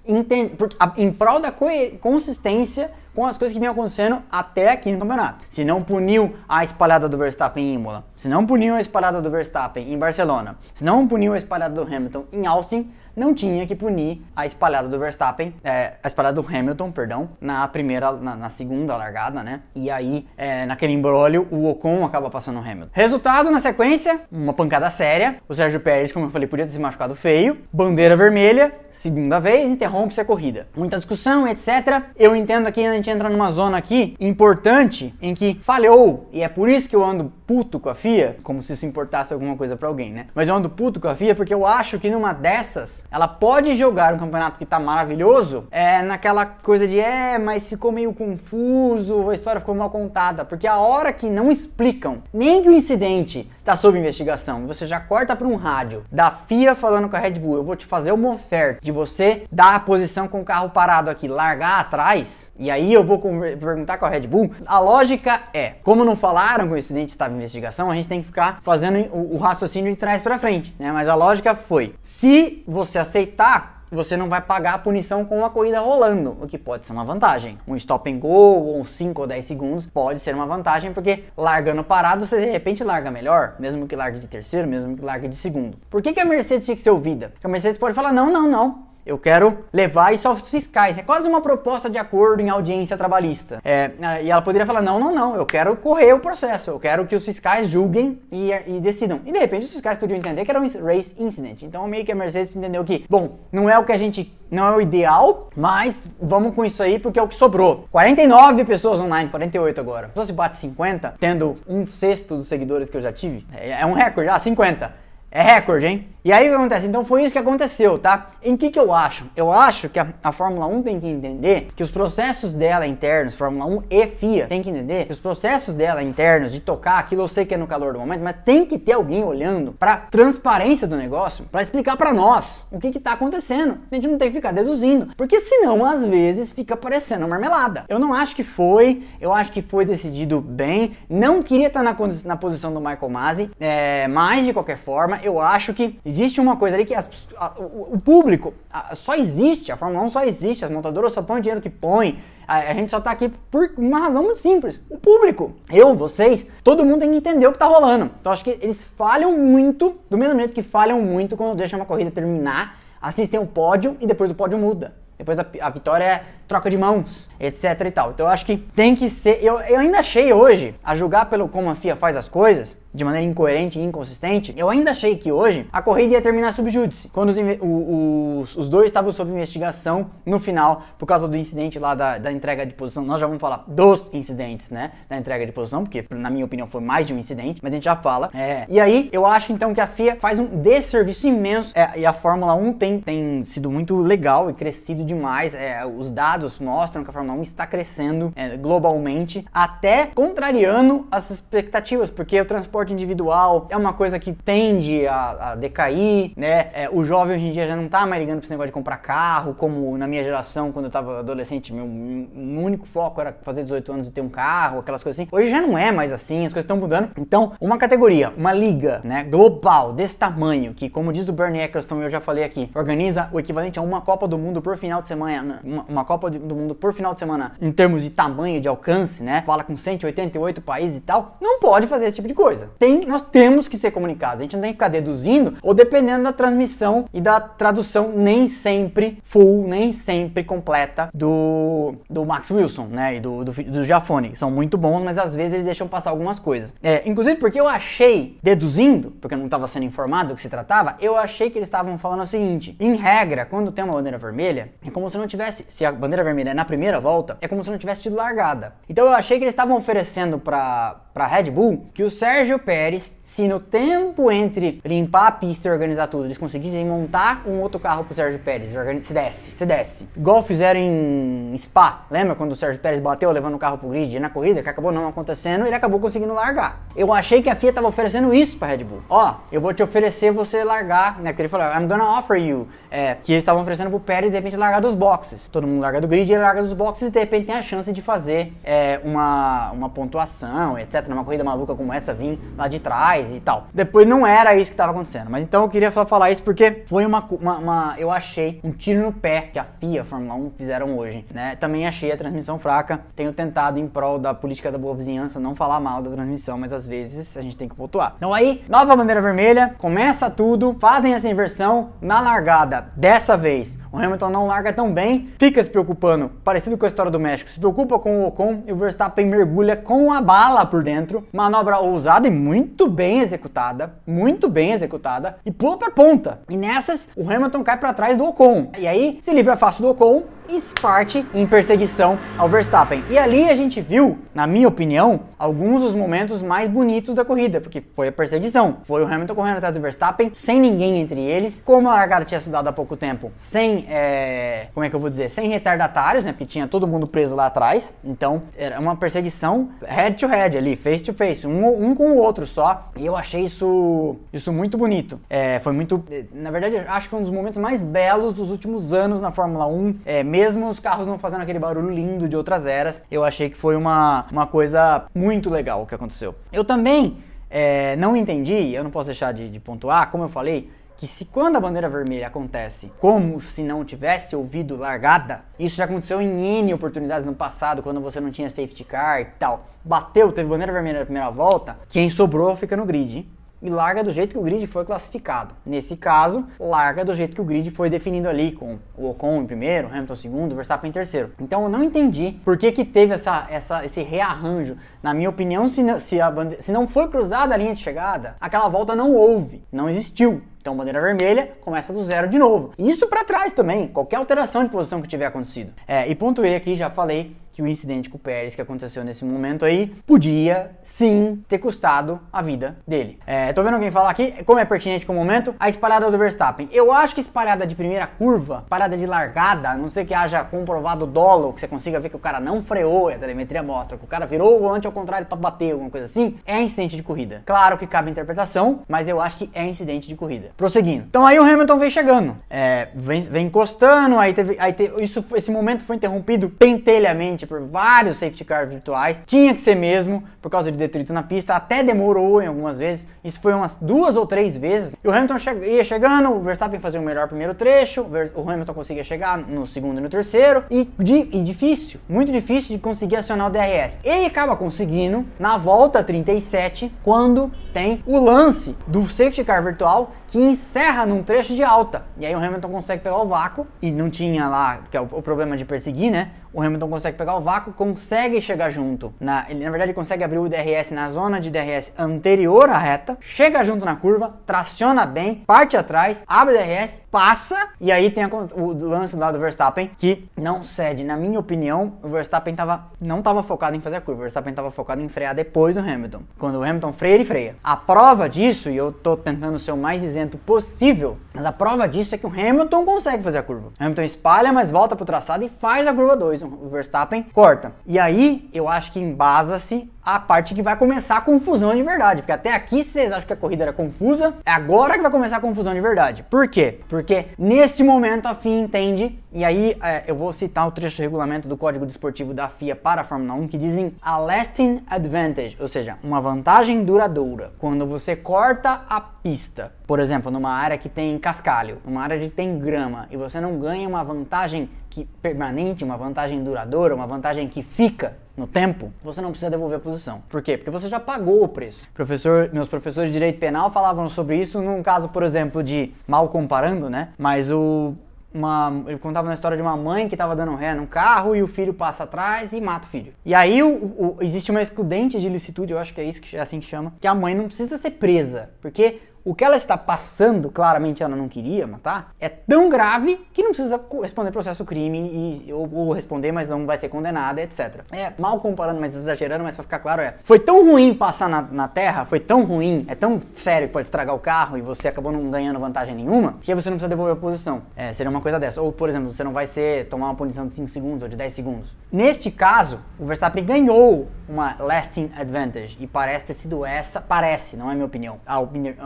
Porque, a, em prol da consistência com as coisas que vinham acontecendo até aqui no campeonato. Se não puniu a espalhada do Verstappen em Imola, se não puniu a espalhada do Verstappen em Barcelona, se não puniu a espalhada do Hamilton em Austin, não tinha que punir a espalhada do Verstappen, é, a espalhada do Hamilton, perdão, na primeira, na, na segunda largada, né? E aí, é, naquele embrólio, o Ocon acaba passando o Hamilton. Resultado na sequência, uma pancada séria. O Sérgio Pérez, como eu falei, podia ter se machucado feio. Bandeira vermelha, segunda vez, interrompe-se a corrida. Muita discussão, etc. Eu entendo aqui gente entra numa zona aqui importante em que falhou, e é por isso que eu ando puto com a FIA, como se isso importasse alguma coisa para alguém, né? Mas eu ando puto com a FIA porque eu acho que numa dessas ela pode jogar um campeonato que tá maravilhoso, é naquela coisa de é, mas ficou meio confuso, a história ficou mal contada, porque a hora que não explicam nem que o incidente tá sob investigação, você já corta para um rádio da FIA falando com a Red Bull, eu vou te fazer uma oferta de você dar a posição com o carro parado aqui, largar atrás, e aí eu vou perguntar com a Red Bull. A lógica é, como não falaram que o incidente estava investigação, a gente tem que ficar fazendo o, o raciocínio de trás para frente, né? Mas a lógica foi: se você aceitar você não vai pagar a punição com a corrida rolando, o que pode ser uma vantagem. Um stop and go, ou 5 ou 10 segundos, pode ser uma vantagem, porque largando parado, você de repente larga melhor, mesmo que largue de terceiro, mesmo que largue de segundo. Por que, que a Mercedes tinha que ser ouvida? Porque a Mercedes pode falar: não, não, não. Eu quero levar isso aos fiscais. É quase uma proposta de acordo em audiência trabalhista. É, é, e ela poderia falar: não, não, não, eu quero correr o processo, eu quero que os fiscais julguem e, e decidam. E de repente os fiscais podiam entender que era um race incident. Então meio que a Mercedes entendeu que, bom, não é o que a gente. Não é o ideal, mas vamos com isso aí porque é o que sobrou. 49 pessoas online, 48 agora. Só se bate 50, tendo um sexto dos seguidores que eu já tive. É, é um recorde, ah, 50. É recorde, hein? E aí o que acontece? Então foi isso que aconteceu, tá? Em que que eu acho? Eu acho que a, a, Fórmula 1 tem que entender que os processos dela internos, Fórmula 1 e FIA, tem que entender que os processos dela internos de tocar aquilo eu sei que é no calor do momento, mas tem que ter alguém olhando para transparência do negócio, para explicar para nós o que que tá acontecendo. A gente não tem que ficar deduzindo, porque senão às vezes fica parecendo marmelada. Eu não acho que foi, eu acho que foi decidido bem. Não queria estar na, na posição do Michael Masi, é, mas de qualquer forma eu acho que existe uma coisa ali que as, a, o, o, público a, só existe, a Fórmula 1 só existe, as montadoras só põem o dinheiro que põem. A, a, gente só tá aqui por uma razão muito simples. O público, eu, vocês, todo mundo tem que entender o que tá rolando. Então acho que eles falham muito, do mesmo jeito que falham muito quando deixam uma corrida terminar, assistem o pódio e depois o pódio muda. Depois a, a vitória é troca de mãos, etc e tal. Então eu acho que tem que ser. Eu, eu ainda achei hoje, a julgar pelo como a FIA faz as coisas, de maneira incoerente e inconsistente, eu ainda achei que hoje a corrida ia terminar subjúdice. Quando os, os, os, dois estavam sob investigação no final, por causa do incidente lá da, da, entrega de posição. Nós já vamos falar dos incidentes, né? Da entrega de posição, porque na minha opinião foi mais de um incidente, mas a gente já fala. É, e aí eu acho então que a FIA faz um desserviço imenso. É, e a Fórmula 1 tem, tem sido muito legal e crescido demais. É, os dados mostram que a Fórmula 1 está crescendo é, globalmente, até contrariando as expectativas, porque o transporte transporte individual é uma coisa que tende a, a decair, né? É, o jovem hoje em dia já não tá mais ligando pra esse negócio de comprar carro, como na minha geração, quando eu tava adolescente, meu, único foco era fazer 18 anos e ter um carro, aquelas coisas assim. Hoje já não é mais assim, as coisas estão mudando. Então, uma categoria, uma liga, né, global, desse tamanho, que como diz o Bernie Eccleston, eu já falei aqui, organiza o equivalente a uma Copa do Mundo por final de semana, uma, uma Copa do Mundo por final de semana, em termos de tamanho, de alcance, né? Fala com 188 países e tal, não pode fazer esse tipo de coisa tem, nós temos que ser comunicados. A gente não tem que ficar deduzindo ou dependendo da transmissão e da tradução nem sempre full, nem sempre completa do, do Max Wilson, né? E do, do, do. São muito bons, mas às vezes eles deixam passar algumas coisas. É, inclusive porque eu achei, deduzindo, porque eu não estava sendo informado do que se tratava, eu achei que eles estavam falando o seguinte: em regra, quando tem uma bandeira vermelha, é como se não tivesse. Se a bandeira vermelha é na primeira volta, é como se não tivesse tido largada. Então eu achei que eles estavam oferecendo para para Red Bull que o Sérgio Pérez, se no tempo entre limpar a pista e organizar tudo, eles conseguissem montar um outro carro pro Sérgio Pérez, se desce, se desce. Igual fizeram em Spa, lembra quando o Sérgio Pérez bateu levando o carro pro grid e na corrida, que acabou não acontecendo, ele acabou conseguindo largar. Eu achei que a FIA tava oferecendo isso pra Red Bull. Ó, eu vou te oferecer você largar, né? Porque ele falou, I'm gonna offer you. É, que eles estavam oferecendo pro Pérez de repente largar dos boxes. Todo mundo larga do grid, ele larga dos boxes e de repente tem a chance de fazer é, uma, uma pontuação, etc numa corrida maluca como essa, vir lá de trás e tal. Depois não era isso que estava acontecendo. Mas então eu queria só falar isso porque foi uma, uma, uma, Eu achei um tiro no pé que a FIA, a Fórmula 1, fizeram hoje. Né? Também achei a transmissão fraca. Tenho tentado, em prol da política da boa vizinhança, não falar mal da transmissão, mas às vezes a gente tem que pontuar. Então aí, nova bandeira vermelha, começa tudo, fazem essa inversão na largada. Dessa vez, o Hamilton não larga tão bem, fica se preocupando, parecido com a história do México, se preocupa com o Ocon e o Verstappen mergulha com a bala por dentro dentro, manobra ousada e muito bem executada, muito bem executada, e pula pra ponta. E nessas, o Hamilton cai para trás do Ocon. E aí se livra fácil do Ocon e parte em perseguição ao Verstappen. E ali a gente viu, na minha opinião, alguns dos momentos mais bonitos da corrida, porque foi a perseguição. Foi o Hamilton correndo atrás do Verstappen, sem ninguém entre eles, como a largada tinha se dado há pouco tempo, sem, é, como é que eu vou dizer, sem retardatários, né, porque tinha todo mundo preso lá atrás. Então, era uma perseguição head to head ali, face to face, um, um com o outro só. E eu achei isso, isso muito bonito. É, foi muito, na verdade, acho que foi um dos momentos mais belos dos últimos anos na Fórmula 1, é, mesmo os carros não fazendo aquele barulho lindo de outras eras, eu achei que foi uma, uma coisa muito legal o que aconteceu. Eu também é, não entendi, eu não posso deixar de, de pontuar, como eu falei, que se quando a bandeira vermelha acontece como se não tivesse ouvido largada, isso já aconteceu em N oportunidades no passado, quando você não tinha safety car e tal. Bateu, teve bandeira vermelha na primeira volta, quem sobrou fica no grid e larga do jeito que o grid foi classificado. Nesse caso, larga do jeito que o grid foi definido ali, com o Ocon em primeiro, Hamilton em segundo, Verstappen em terceiro. Então eu não entendi por que, que teve essa, essa, esse rearranjo. Na minha opinião, se não, se, a bande... se não foi cruzada a linha de chegada, aquela volta não houve, não existiu. Então, bandeira vermelha, começa do zero de novo. Isso para trás também, qualquer alteração de posição que tiver acontecido. É, e pontuei aqui, já falei, que o incidente com o Pérez que aconteceu nesse momento aí podia sim ter custado a vida dele. É, tô vendo alguém falar aqui, como é pertinente com o momento, a espalhada do Verstappen. Eu acho que espalhada de primeira curva, parada de largada, a não sei que haja comprovado dolo, que você consiga ver que o cara não freou, a telemetria mostra que o cara virou o volante ao contrário para bater, alguma coisa assim, é incidente de corrida. Claro que cabe interpretação, mas eu acho que é incidente de corrida. Prosseguindo. Então aí o Hamilton vem chegando, é, vem, vem encostando, aí teve, aí teve, isso, esse momento foi interrompido pentelhamente por vários safety cars virtuais. Tinha que ser mesmo, por causa de detrito na pista. Até demorou em algumas vezes. Isso foi umas duas ou três vezes. E o Hamilton che ia chegando, o Verstappen fazia o melhor primeiro trecho, o Hamilton conseguia chegar no segundo e no terceiro. E, de, e difícil, muito difícil de conseguir acionar o DRS. Ele acaba conseguindo na volta 37, quando tem o lance do safety car virtual que encerra num trecho de alta. E aí o Hamilton consegue pegar o vácuo e não tinha lá, que é o, o problema de perseguir, né? O Hamilton consegue pegar o vácuo, consegue chegar junto. Na, ele, na verdade, consegue abrir o DRS na zona de DRS anterior à reta, chega junto na curva, traciona bem, parte atrás, abre o DRS, passa, e aí tem a, o lance lá do Verstappen, que não cede. Na minha opinião, o Verstappen tava, não estava focado em fazer a curva, o Verstappen estava focado em frear depois do Hamilton. Quando o Hamilton freia, ele freia. A prova disso, e eu tô tentando ser o mais isento possível, mas a prova disso é que o Hamilton consegue fazer a curva. O Hamilton espalha, mas volta pro traçado e faz a curva 2 o Verstappen corta. E aí eu acho que embasa-se a parte que vai começar a confusão de verdade. Porque até aqui vocês acham que a corrida era confusa, é agora que vai começar a confusão de verdade. Por quê? Porque neste momento a FIA entende, e aí é, eu vou citar o trecho de regulamento do Código Desportivo da FIA para a Fórmula 1 que dizem a lasting advantage, ou seja, uma vantagem duradoura. Quando você corta a pista, por exemplo, numa área que tem cascalho, numa área que tem grama, e você não ganha uma vantagem que permanente, uma vantagem duradoura, uma vantagem que fica no tempo, você não precisa devolver a posição. Por quê? Porque você já pagou o preço. Professor, meus professores de direito penal falavam sobre isso num caso, por exemplo, de mal comparando, né? Mas o uma, ele contava uma história de uma mãe que estava dando ré num carro e o filho passa atrás e mata o filho. E aí o, o, existe uma excludente de licitude, eu acho que é isso que é assim que chama, que a mãe não precisa ser presa, porque o que ela está passando, claramente ela não queria matar, é tão grave que não precisa responder processo crime e, ou, ou, responder, mas não vai ser condenada, etc. É mal comparando, mas exagerando, mas pra ficar claro é. Foi tão ruim passar na, na terra, foi tão ruim, é tão sério que pode estragar o carro e você acabou não ganhando vantagem nenhuma, que você não precisa devolver a posição. É, seria uma coisa dessa. Ou, por exemplo, você não vai ser tomar uma punição de 5 segundos ou de 10 segundos. Neste caso, o Verstappen ganhou uma lasting advantage e parece ter sido essa, parece, não é minha opinião, a,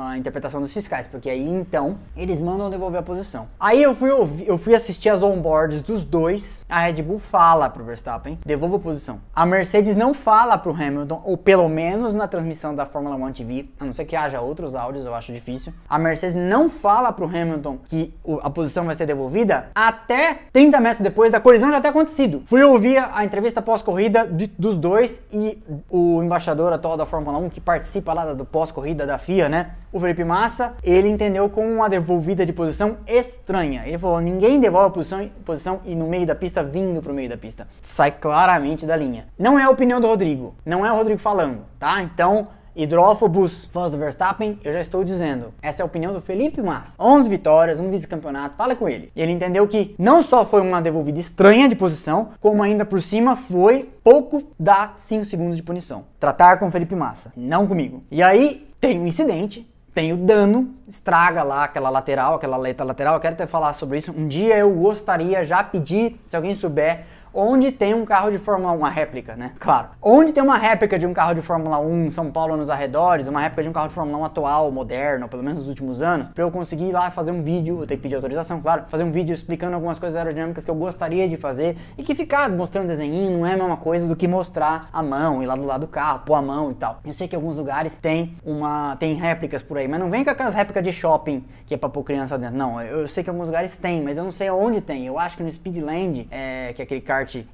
a interpretação dos fiscais, porque aí então eles mandam devolver a posição. Aí eu fui ouvir, eu fui assistir as onboards dos dois. A Red Bull fala pro Verstappen, devolva a posição. A Mercedes não fala pro Hamilton, ou pelo menos na transmissão da Fórmula 1 TV, a não ser que haja outros áudios, eu acho difícil. A Mercedes não fala pro Hamilton que a posição vai ser devolvida até 30 metros depois da colisão já ter acontecido. Fui ouvir a entrevista pós-corrida dos dois e o embaixador atual da Fórmula 1 que participa lá do pós-corrida da FIA, né? O Felipe Felipe Massa, ele entendeu como uma devolvida de posição estranha. Ele falou: ninguém devolve a posição, posição e no meio da pista vindo pro meio da pista. Sai claramente da linha. Não é a opinião do Rodrigo, não é o Rodrigo falando, tá? Então. Hidrófobos, fãs do Verstappen, eu já estou dizendo. Essa é a opinião do Felipe Massa. 11 vitórias, um vice-campeonato, fala com ele. Ele entendeu que não só foi uma devolvida estranha de posição, como ainda por cima foi pouco da 5 segundos de punição. Tratar com Felipe Massa, não comigo. E aí tem um incidente, tem o dano, estraga lá aquela lateral, aquela letra lateral. Eu quero até falar sobre isso. Um dia eu gostaria já pedir, se alguém souber, onde tem um carro de Fórmula 1, uma réplica, né? Claro. Onde tem uma réplica de um carro de Fórmula 1 em São Paulo nos arredores, uma réplica de um carro de Fórmula 1 atual, moderno, pelo menos nos últimos anos, para eu conseguir ir lá fazer um vídeo, eu tenho que pedir autorização, claro, fazer um vídeo explicando algumas coisas aerodinâmicas que eu gostaria de fazer e que ficar mostrando desenho não é a mesma coisa do que mostrar a mão, ir lá do lado do carro, pôr a mão e tal. Eu sei que alguns lugares tem uma tem réplicas por aí, mas não vem com aquelas réplicas de shopping que é para pôr criança dentro. Não, eu sei que alguns lugares tem, mas eu não sei onde tem. Eu acho que no Speedland, é, que é aquele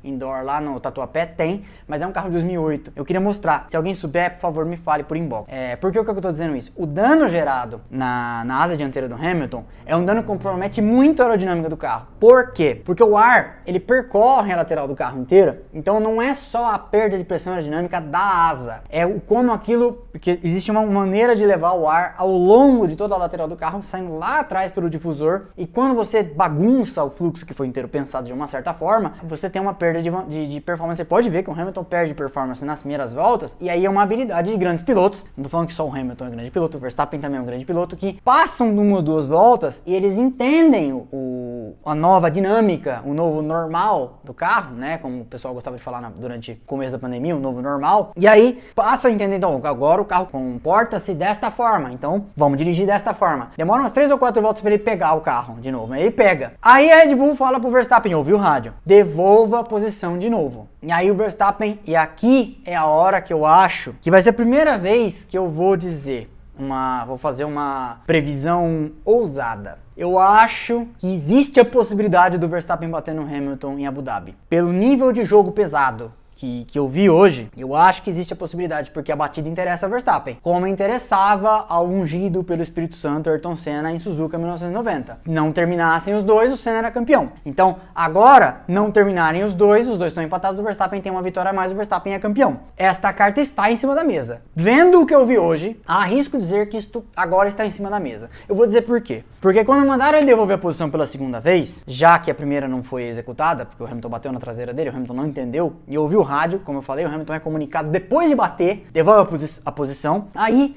indoor lá no Tatuapé, tem, mas é um carro de 2008. Eu queria mostrar. Se alguém souber, por favor, me fale por inbox. É, por que, que eu tô dizendo isso? O dano gerado na, na asa dianteira do Hamilton é um dano que compromete muito a aerodinâmica do carro. Por quê? Porque o ar, ele percorre a lateral do carro inteira, então não é só a perda de pressão aerodinâmica da asa, é o como aquilo, porque existe uma maneira de levar o ar ao longo de toda a lateral do carro, saindo lá atrás pelo difusor, e quando você bagunça o fluxo que foi inteiro pensado de uma certa forma, você tem uma perda de, de, de performance. Você pode ver que o Hamilton perde performance nas primeiras voltas, e aí é uma habilidade de grandes pilotos. Não tô falando que só o Hamilton é um grande piloto, o Verstappen também é um grande piloto, que passam de uma ou duas voltas e eles entendem o, a nova dinâmica, o novo normal do carro, né? Como o pessoal gostava de falar na, durante o começo da pandemia, o novo normal. E aí passam a entender, então, agora o carro comporta-se desta forma, então vamos dirigir desta forma. Demora umas três ou quatro voltas para ele pegar o carro de novo, aí ele pega. Aí a Red Bull fala pro Verstappen, ouviu o rádio, devolva a posição de novo. E aí o Verstappen, e aqui é a hora que eu acho que vai ser a primeira vez que eu vou dizer uma, vou fazer uma previsão ousada. Eu acho que existe a possibilidade do Verstappen bater no Hamilton em Abu Dhabi. Pelo nível de jogo pesado que, que eu vi hoje, eu acho que existe a possibilidade, porque a batida interessa ao Verstappen, como interessava ao ungido pelo Espírito Santo Ayrton Senna em Suzuka 1990. Não terminassem os dois, o Senna era campeão. Então, agora, não terminarem os dois, os dois estão empatados, o Verstappen tem uma vitória a mais, o Verstappen é campeão. Esta carta está em cima da mesa. Vendo o que eu vi hoje, arrisco dizer que isto agora está em cima da mesa. Eu vou dizer por quê. Porque quando mandaram ele devolver a posição pela segunda vez, já que a primeira não foi executada, porque o Hamilton bateu na traseira dele, o Hamilton não entendeu, e ouviu o rádio, como eu falei, o Hamilton é comunicado depois de bater, devolve a, posi a posição. Aí,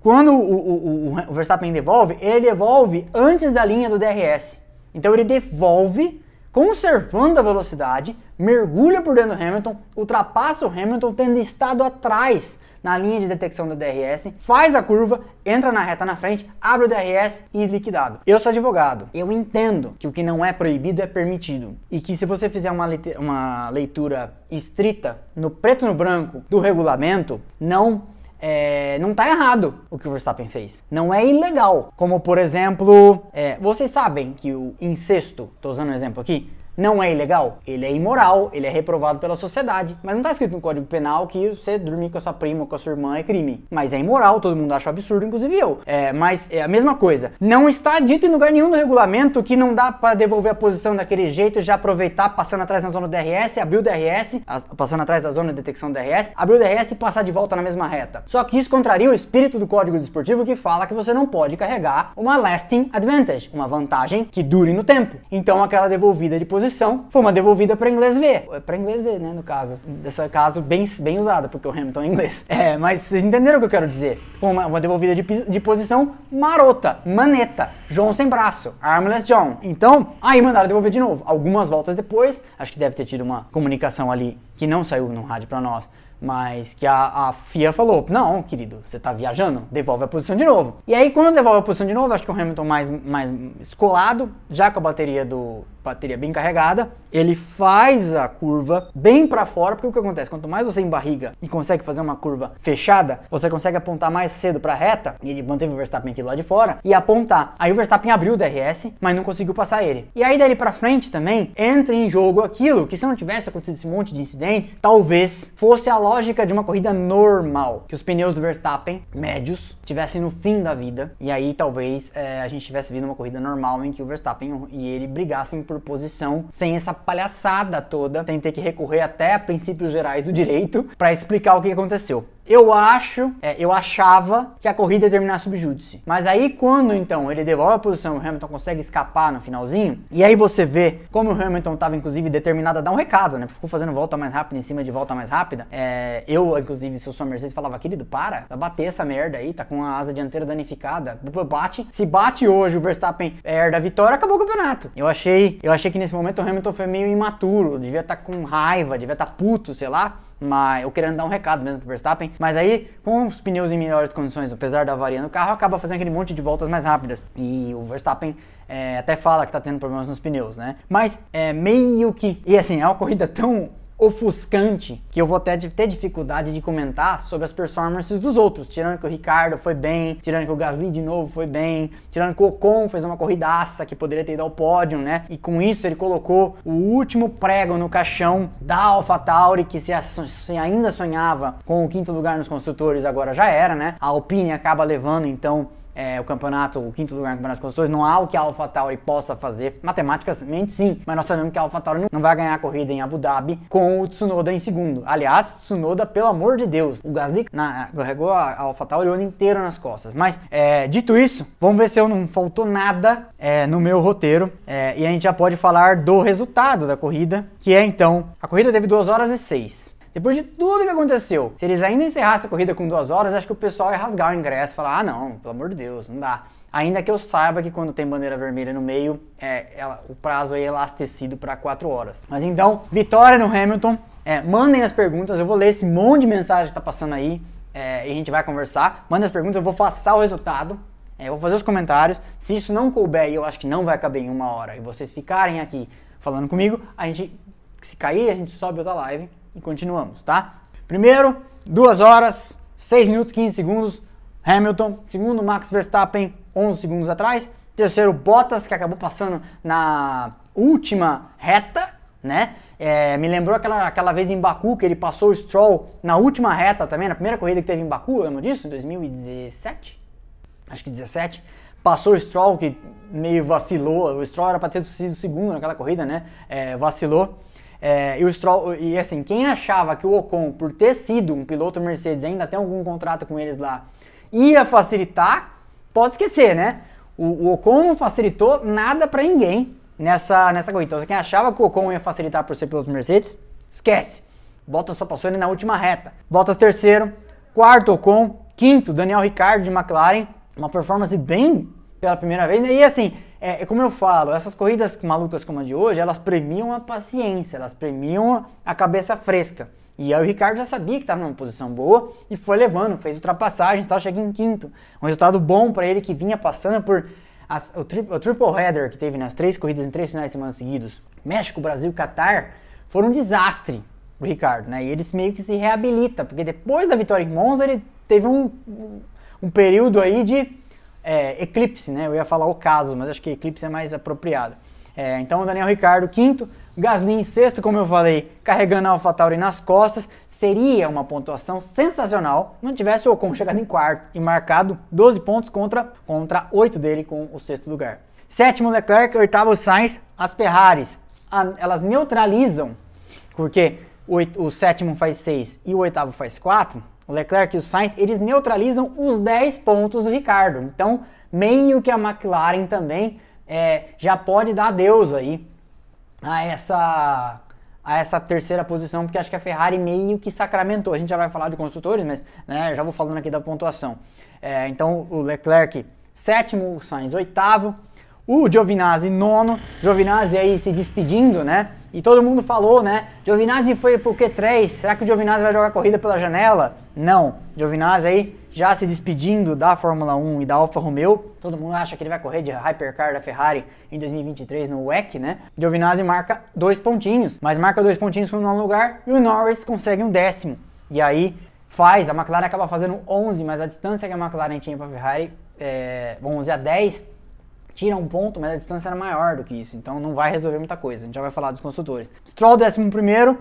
quando o, o, o, o Verstappen devolve, ele devolve antes da linha do DRS. Então ele devolve conservando a velocidade, mergulha por dentro do Hamilton, ultrapassa o Hamilton tendo estado atrás na linha de detecção do DRS, faz a curva, entra na reta na frente, abre o DRS e liquidado. Eu sou advogado, eu entendo que o que não é proibido é permitido e que se você fizer uma, uma leitura estrita no preto no branco do regulamento, não é, não tá errado o que o Verstappen fez. Não é ilegal. Como, por exemplo, é, vocês sabem que o incesto, tô usando um exemplo aqui, não é ilegal? Ele é imoral, ele é reprovado pela sociedade. Mas não está escrito no Código Penal que você dormir com a sua prima com a sua irmã é crime. Mas é imoral, todo mundo acha absurdo, inclusive eu. É, mas é a mesma coisa. Não está dito em lugar nenhum do regulamento que não dá para devolver a posição daquele jeito, já aproveitar passando atrás na zona do DRS, abrir o DRS, passando atrás da zona de detecção do DRS, abrir o DRS e passar de volta na mesma reta. Só que isso contraria o espírito do Código Desportivo que fala que você não pode carregar uma lasting advantage, uma vantagem que dure no tempo. Então aquela devolvida de posição posição foi uma devolvida para inglês ver. É para inglês ver, né, no caso. Desse caso, bem, bem usada, porque o Hamilton é inglês. É, mas vocês entenderam o que eu quero dizer. Foi uma, uma devolvida de, de posição marota, maneta, João sem braço, armless John. Então, aí mandaram devolver de novo. Algumas voltas depois, acho que deve ter tido uma comunicação ali que não saiu no rádio para nós mas que a, a, FIA falou: não, querido, você tá viajando, devolve a posição de novo. E aí, quando devolve a posição de novo, acho que o Hamilton mais, mais escolado, já com a bateria do bateria bem carregada, ele faz a curva bem para fora, porque o que acontece? Quanto mais você embarriga e consegue fazer uma curva fechada, você consegue apontar mais cedo para a reta, e ele manteve o Verstappen aqui lá de fora, e apontar. Aí o Verstappen abriu o DRS, mas não conseguiu passar ele. E aí dali para frente também entra em jogo aquilo que se não tivesse acontecido esse monte de incidentes, talvez fosse a lógica de uma corrida normal, que os pneus do Verstappen médios tivessem no fim da vida, e aí talvez é, a gente tivesse vindo uma corrida normal em que o Verstappen e ele brigassem por posição sem essa palhaçada toda, sem ter que recorrer até a princípios gerais do direito para explicar o que aconteceu. Eu acho, é, eu achava que a corrida ia terminar subjúdice. Mas aí quando então ele devolve a posição o Hamilton consegue escapar no finalzinho, e aí você vê como o Hamilton estava inclusive determinado a dar um recado, né? Ficou fazendo volta mais rápida em cima de volta mais rápida. É, eu, inclusive, se eu sou a Mercedes, falava, querido, para, vai bater essa merda aí, tá com a asa dianteira danificada. Bate. Se bate hoje o Verstappen herda a vitória, acabou o campeonato. Eu achei, eu achei que nesse momento o Hamilton foi meio imaturo, devia estar tá com raiva, devia estar tá puto, sei lá mas eu querendo dar um recado mesmo pro Verstappen, mas aí com os pneus em melhores condições, apesar da avaria no carro, acaba fazendo aquele monte de voltas mais rápidas. E o Verstappen é, até fala que tá tendo problemas nos pneus, né? Mas é meio que. E assim, é uma corrida tão ofuscante que eu vou até ter dificuldade de comentar sobre as performances dos outros, tirando que o Ricardo foi bem, tirando que o Gasly de novo foi bem, tirando que o Ocon fez uma corridaça que poderia ter ido ao pódio, né? E com isso ele colocou o último prego no caixão da AlphaTauri que se, se ainda sonhava com o quinto lugar nos construtores, agora já era, né? A Alpine acaba levando então é, o campeonato, o quinto lugar no campeonato de construtores, não há o que a AlphaTauri possa fazer. Matematicamente sim, mas nós sabemos que a AlphaTauri não vai ganhar a corrida em Abu Dhabi com o Tsunoda em segundo. Aliás, Tsunoda, pelo amor de Deus, o Gasly na, carregou a AlphaTauri o ano inteiro nas costas. Mas, é, dito isso, vamos ver se eu não faltou nada é, no meu roteiro é, e a gente já pode falar do resultado da corrida, que é então, a corrida teve 2 horas e 6. Depois de tudo que aconteceu, se eles ainda encerrassem a corrida com duas horas, acho que o pessoal ia rasgar o ingresso e falar: ah, não, pelo amor de Deus, não dá. Ainda que eu saiba que quando tem bandeira vermelha no meio, é, ela, o prazo é elastecido para 4 horas. Mas então, vitória no Hamilton. É, mandem as perguntas, eu vou ler esse monte de mensagem que tá passando aí é, e a gente vai conversar. Mandem as perguntas, eu vou passar o resultado. É, eu vou fazer os comentários. Se isso não couber, e eu acho que não vai caber em uma hora, e vocês ficarem aqui falando comigo, a gente, se cair, a gente sobe outra live e continuamos, tá? Primeiro, 2 horas, 6 minutos 15 segundos, Hamilton. Segundo, Max Verstappen, 11 segundos atrás. Terceiro, Bottas, que acabou passando na última reta, né? É, me lembrou aquela, aquela vez em Baku que ele passou o Stroll na última reta também, na primeira corrida que teve em Baku, lembra disso? Em 2017? Acho que 17. Passou o Stroll que meio vacilou. O Stroll era para ter sido segundo naquela corrida, né? É, vacilou. É, e, o Stroll, e assim, quem achava que o Ocon, por ter sido um piloto Mercedes, ainda tem algum contrato com eles lá, ia facilitar, pode esquecer, né? O, o Ocon não facilitou nada para ninguém nessa, nessa corrida. Então, quem achava que o Ocon ia facilitar por ser piloto Mercedes, esquece. Bottas só passou ele na última reta. Bottas terceiro, quarto Ocon, quinto Daniel Ricciardo de McLaren, uma performance bem pela primeira vez. Né? E assim, é, é, como eu falo, essas corridas malucas como a de hoje, elas premiam a paciência, elas premiam a cabeça fresca. E aí o Ricardo já sabia que estava numa posição boa e foi levando, fez ultrapassagens, tal, chega em quinto. Um resultado bom para ele que vinha passando por as, o, tri, o, triple header que teve nas três corridas em três finais de semana seguidos. México, Brasil, Catar, foram um desastre o Ricardo, né? E ele meio que se reabilita, porque depois da vitória em Monza ele teve um, um período aí de é, Eclipse, né? Eu ia falar o caso, mas acho que Eclipse é mais apropriado. É, então Daniel Ricardo, quinto, Gasly em sexto, como eu falei, carregando a AlphaTauri nas costas, seria uma pontuação sensacional não tivesse o Ocon chegado em quarto e marcado 12 pontos contra, contra 8 dele com o sexto lugar. Sétimo Leclerc, oitavo Sainz, as Ferraris, a, elas neutralizam, porque o, o sétimo faz 6 e o oitavo faz 4, o Leclerc e o Sainz, eles neutralizam os 10 pontos do Ricardo. Então, meio que a McLaren também é, já pode dar adeus aí a essa, a essa terceira posição, porque acho que a Ferrari meio que sacramentou. A gente já vai falar de construtores, mas né, já vou falando aqui da pontuação. É, então, o Leclerc sétimo, o Sainz oitavo, o Giovinazzi nono, Giovinazzi aí se despedindo, né? E todo mundo falou, né? Giovinazzi foi pro Q3, será que o Giovinazzi vai jogar corrida pela janela? Não. Giovinazzi aí já se despedindo da Fórmula 1 e da Alfa Romeo. Todo mundo acha que ele vai correr de Hypercar da Ferrari em 2023 no WEC, né? Giovinazzi marca dois pontinhos, mas marca dois pontinhos no nono lugar e o Norris consegue um décimo. E aí faz, a McLaren acaba fazendo 11, mas a distância que a McLaren tinha para Ferrari é 11 a 10 tira um ponto, mas a distância era maior do que isso, então não vai resolver muita coisa. A gente já vai falar dos construtores. Stroll 11 primeiro,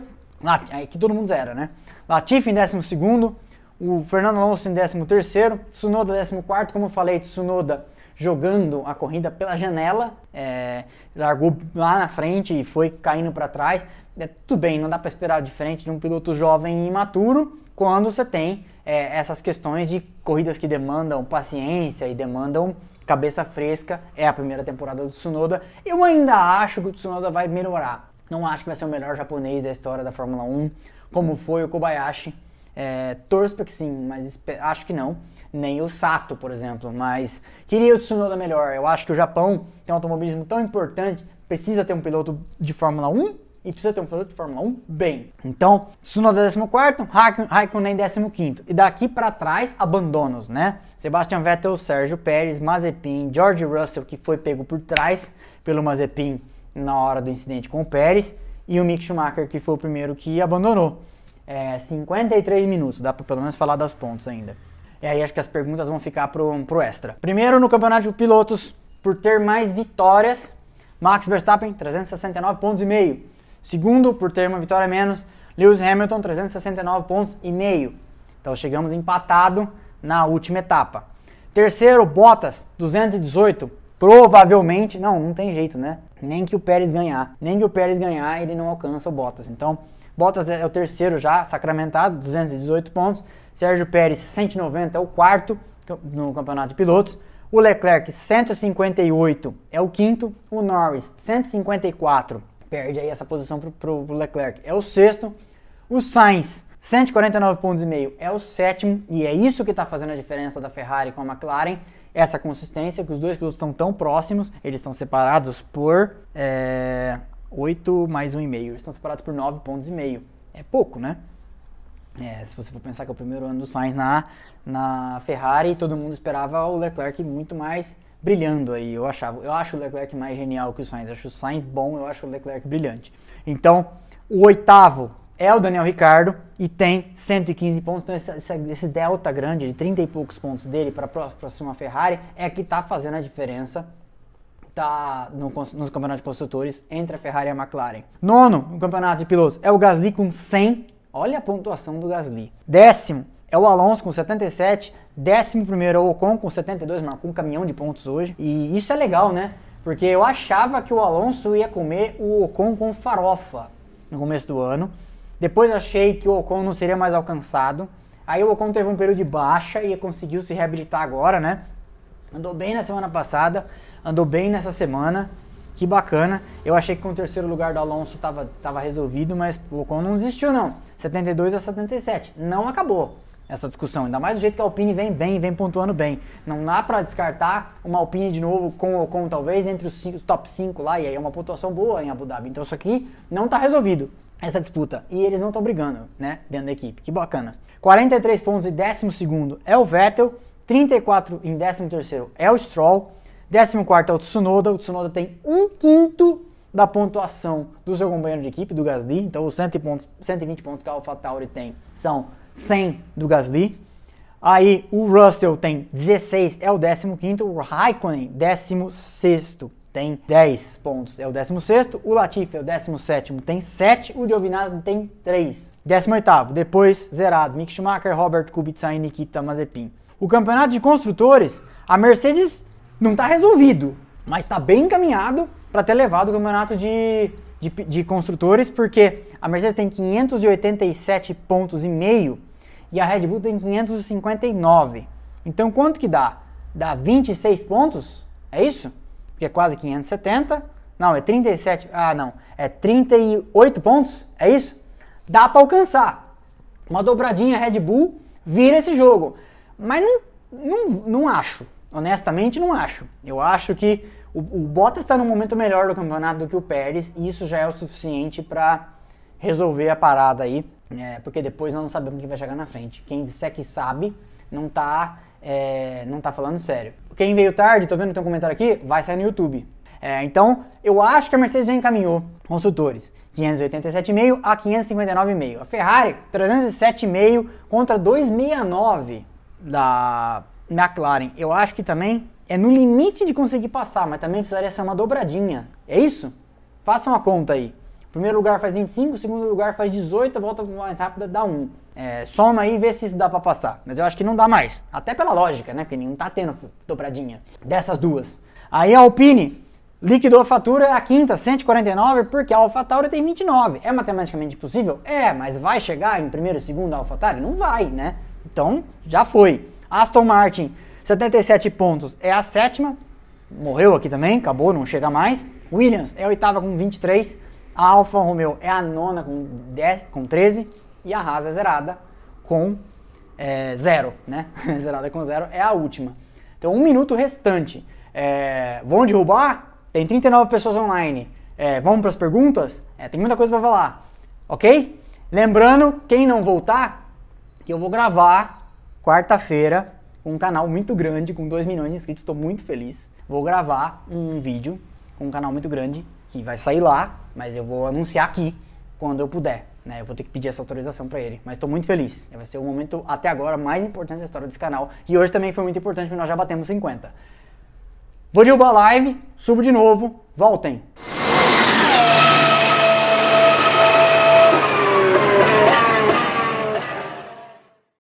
aí que todo mundo zera, né? Latifi em 12 segundo, o Fernando Alonso em 13 terceiro, Tsunoda 14 quarto, como eu falei, Tsunoda jogando a corrida pela janela, é, largou lá na frente e foi caindo para trás. É, tudo bem, não dá para esperar diferente de um piloto jovem e imaturo quando você tem é, essas questões de corridas que demandam paciência e demandam cabeça fresca, é a primeira temporada do Tsunoda. Eu ainda acho que o Tsunoda vai melhorar. Não acho que vai ser o melhor japonês da história da Fórmula 1, como foi o Kobayashi. É, torço que sim, mas acho que não. Nem o Sato, por exemplo. Mas queria o Tsunoda melhor. Eu acho que o Japão tem um automobilismo tão importante, precisa ter um piloto de Fórmula 1 e precisa ter um piloto de Fórmula 1 bem. Então, Tsunoda 14, Raikkonen 15. E daqui para trás, abandonos, né? Sebastian Vettel, Sérgio Pérez, Mazepin, George Russell, que foi pego por trás pelo Mazepin na hora do incidente com o Pérez, e o Mick Schumacher, que foi o primeiro que abandonou. É, 53 minutos, dá para pelo menos falar das pontos ainda. E aí acho que as perguntas vão ficar pro, pro extra. Primeiro no campeonato de pilotos, por ter mais vitórias, Max Verstappen, 369 pontos e meio. Segundo, por ter uma vitória menos, Lewis Hamilton, 369 pontos e meio. Então chegamos empatado na última etapa. Terceiro, Bottas, 218. Provavelmente, não, não tem jeito, né? Nem que o Pérez ganhar. Nem que o Pérez ganhar, ele não alcança o Bottas. Então, Bottas é o terceiro já sacramentado, 218 pontos. Sérgio Pérez, 190, é o quarto no campeonato de pilotos. O Leclerc, 158, é o quinto. O Norris, 154, perde aí essa posição para o Leclerc. É o sexto. O Sainz, 149 pontos e meio, é o sétimo. E é isso que está fazendo a diferença da Ferrari com a McLaren. Essa consistência, que os dois pilotos estão tão próximos. Eles estão separados por é, 8 mais 1,5. Eles estão separados por 9 pontos e meio. É pouco, né? É, se você for pensar que é o primeiro ano do Sainz na, na Ferrari, todo mundo esperava o Leclerc muito mais brilhando aí. Eu achava, eu acho o Leclerc mais genial que o Sainz. Eu acho o Sainz bom, eu acho o Leclerc brilhante. Então, o oitavo é o Daniel Ricardo e tem 115 pontos. Então, esse, esse delta grande de 30 e poucos pontos dele para a próxima Ferrari é que está fazendo a diferença tá no, nos campeonatos de construtores entre a Ferrari e a McLaren. Nono no campeonato de pilotos é o Gasly com 100. Olha a pontuação do Gasly. Décimo é o Alonso com 77. Décimo primeiro é o Ocon com 72, marcou um caminhão de pontos hoje. E isso é legal, né? Porque eu achava que o Alonso ia comer o Ocon com farofa no começo do ano. Depois achei que o Ocon não seria mais alcançado. Aí o Ocon teve um período de baixa e conseguiu se reabilitar agora, né? Andou bem na semana passada, andou bem nessa semana. Que bacana. Eu achei que com o terceiro lugar do Alonso estava tava resolvido, mas o Ocon não desistiu não. 72 a 77. Não acabou essa discussão. Ainda mais do jeito que a Alpine vem bem, vem pontuando bem. Não dá para descartar uma Alpine de novo com ou com talvez entre os, cinco, top 5 lá, e aí é uma pontuação boa em Abu Dhabi. Então isso aqui não está resolvido, essa disputa. E eles não estão brigando, né, dentro da equipe. Que bacana. 43 pontos em 12 é o Vettel, 34 em 13 é o Stroll, 14 é o Tsunoda. O Tsunoda tem um quinto da pontuação do seu companheiro de equipe, do Gasly. Então os 100 pontos, 120 pontos que a AlphaTauri tem são 100 do Gasly. Aí o Russell tem 16, é o 15, o Raikkonen 16 tem 10 pontos, é o 16, o Latifi é o 17, tem 7, o Giovinazzi tem 3. 18, depois zerado, Mick Schumacher, Robert Kubica e Nikita Mazepin. O campeonato de construtores, a Mercedes não está resolvido, mas está bem encaminhado para ter levado o campeonato de de, de construtores, porque a Mercedes tem 587 pontos e meio e a Red Bull tem 559. Então quanto que dá? Dá 26 pontos? É isso? Porque é quase 570. Não, é 37. Ah, não. É 38 pontos? É isso? Dá para alcançar. Uma dobradinha Red Bull vira esse jogo. Mas não, não, não acho. Honestamente, não acho. Eu acho que O, o Bottas está num momento melhor do campeonato do que o Pérez e isso já é o suficiente para resolver a parada aí, é, porque depois nós não sabemos quem vai chegar na frente. Quem disser que sabe não tá, é, não tá falando sério. Quem veio tarde, tô vendo tem um comentário aqui, vai sair no YouTube. É, então, eu acho que a Mercedes já encaminhou construtores 587,5 a 559,5. A Ferrari 307,5 contra 269 da McLaren. Eu acho que também é no limite de conseguir passar, mas também precisaria ser uma dobradinha. É isso? Faça uma conta aí. Primeiro lugar faz 25, segundo lugar faz 18, a volta mais rápida dá 1. É, soma aí e vê se isso dá pra passar. Mas eu acho que não dá mais. Até pela lógica, né? Porque não tá tendo dobradinha dessas duas. Aí a Alpine liquidou a fatura a quinta, 149, porque a AlphaTauri tem 29. É matematicamente possível? É, mas vai chegar em primeiro e segundo a AlphaTauri? Não vai, né? Então, já foi. Aston Martin 77 pontos é a sétima, morreu aqui também, acabou, não chega mais. Williams é a oitava com 23, a Alfa Romeo é a nona com, 10, com 13 e a Haas é zerada com é, zero, né? (laughs) zerada com zero é a última. Então, um minuto restante. É, vão derrubar? Tem 39 pessoas online. É, vamos para as perguntas? É, tem muita coisa para falar, ok? Lembrando, quem não voltar, que eu vou gravar quarta-feira um canal muito grande, com 2 milhões de inscritos, estou muito feliz. Vou gravar um vídeo com um canal muito grande, que vai sair lá, mas eu vou anunciar aqui quando eu puder. Né? Eu vou ter que pedir essa autorização para ele. Mas estou muito feliz. Vai ser o momento até agora mais importante da história desse canal. E hoje também foi muito importante porque nós já batemos 50. Vou derrubar a live, subo de novo, voltem!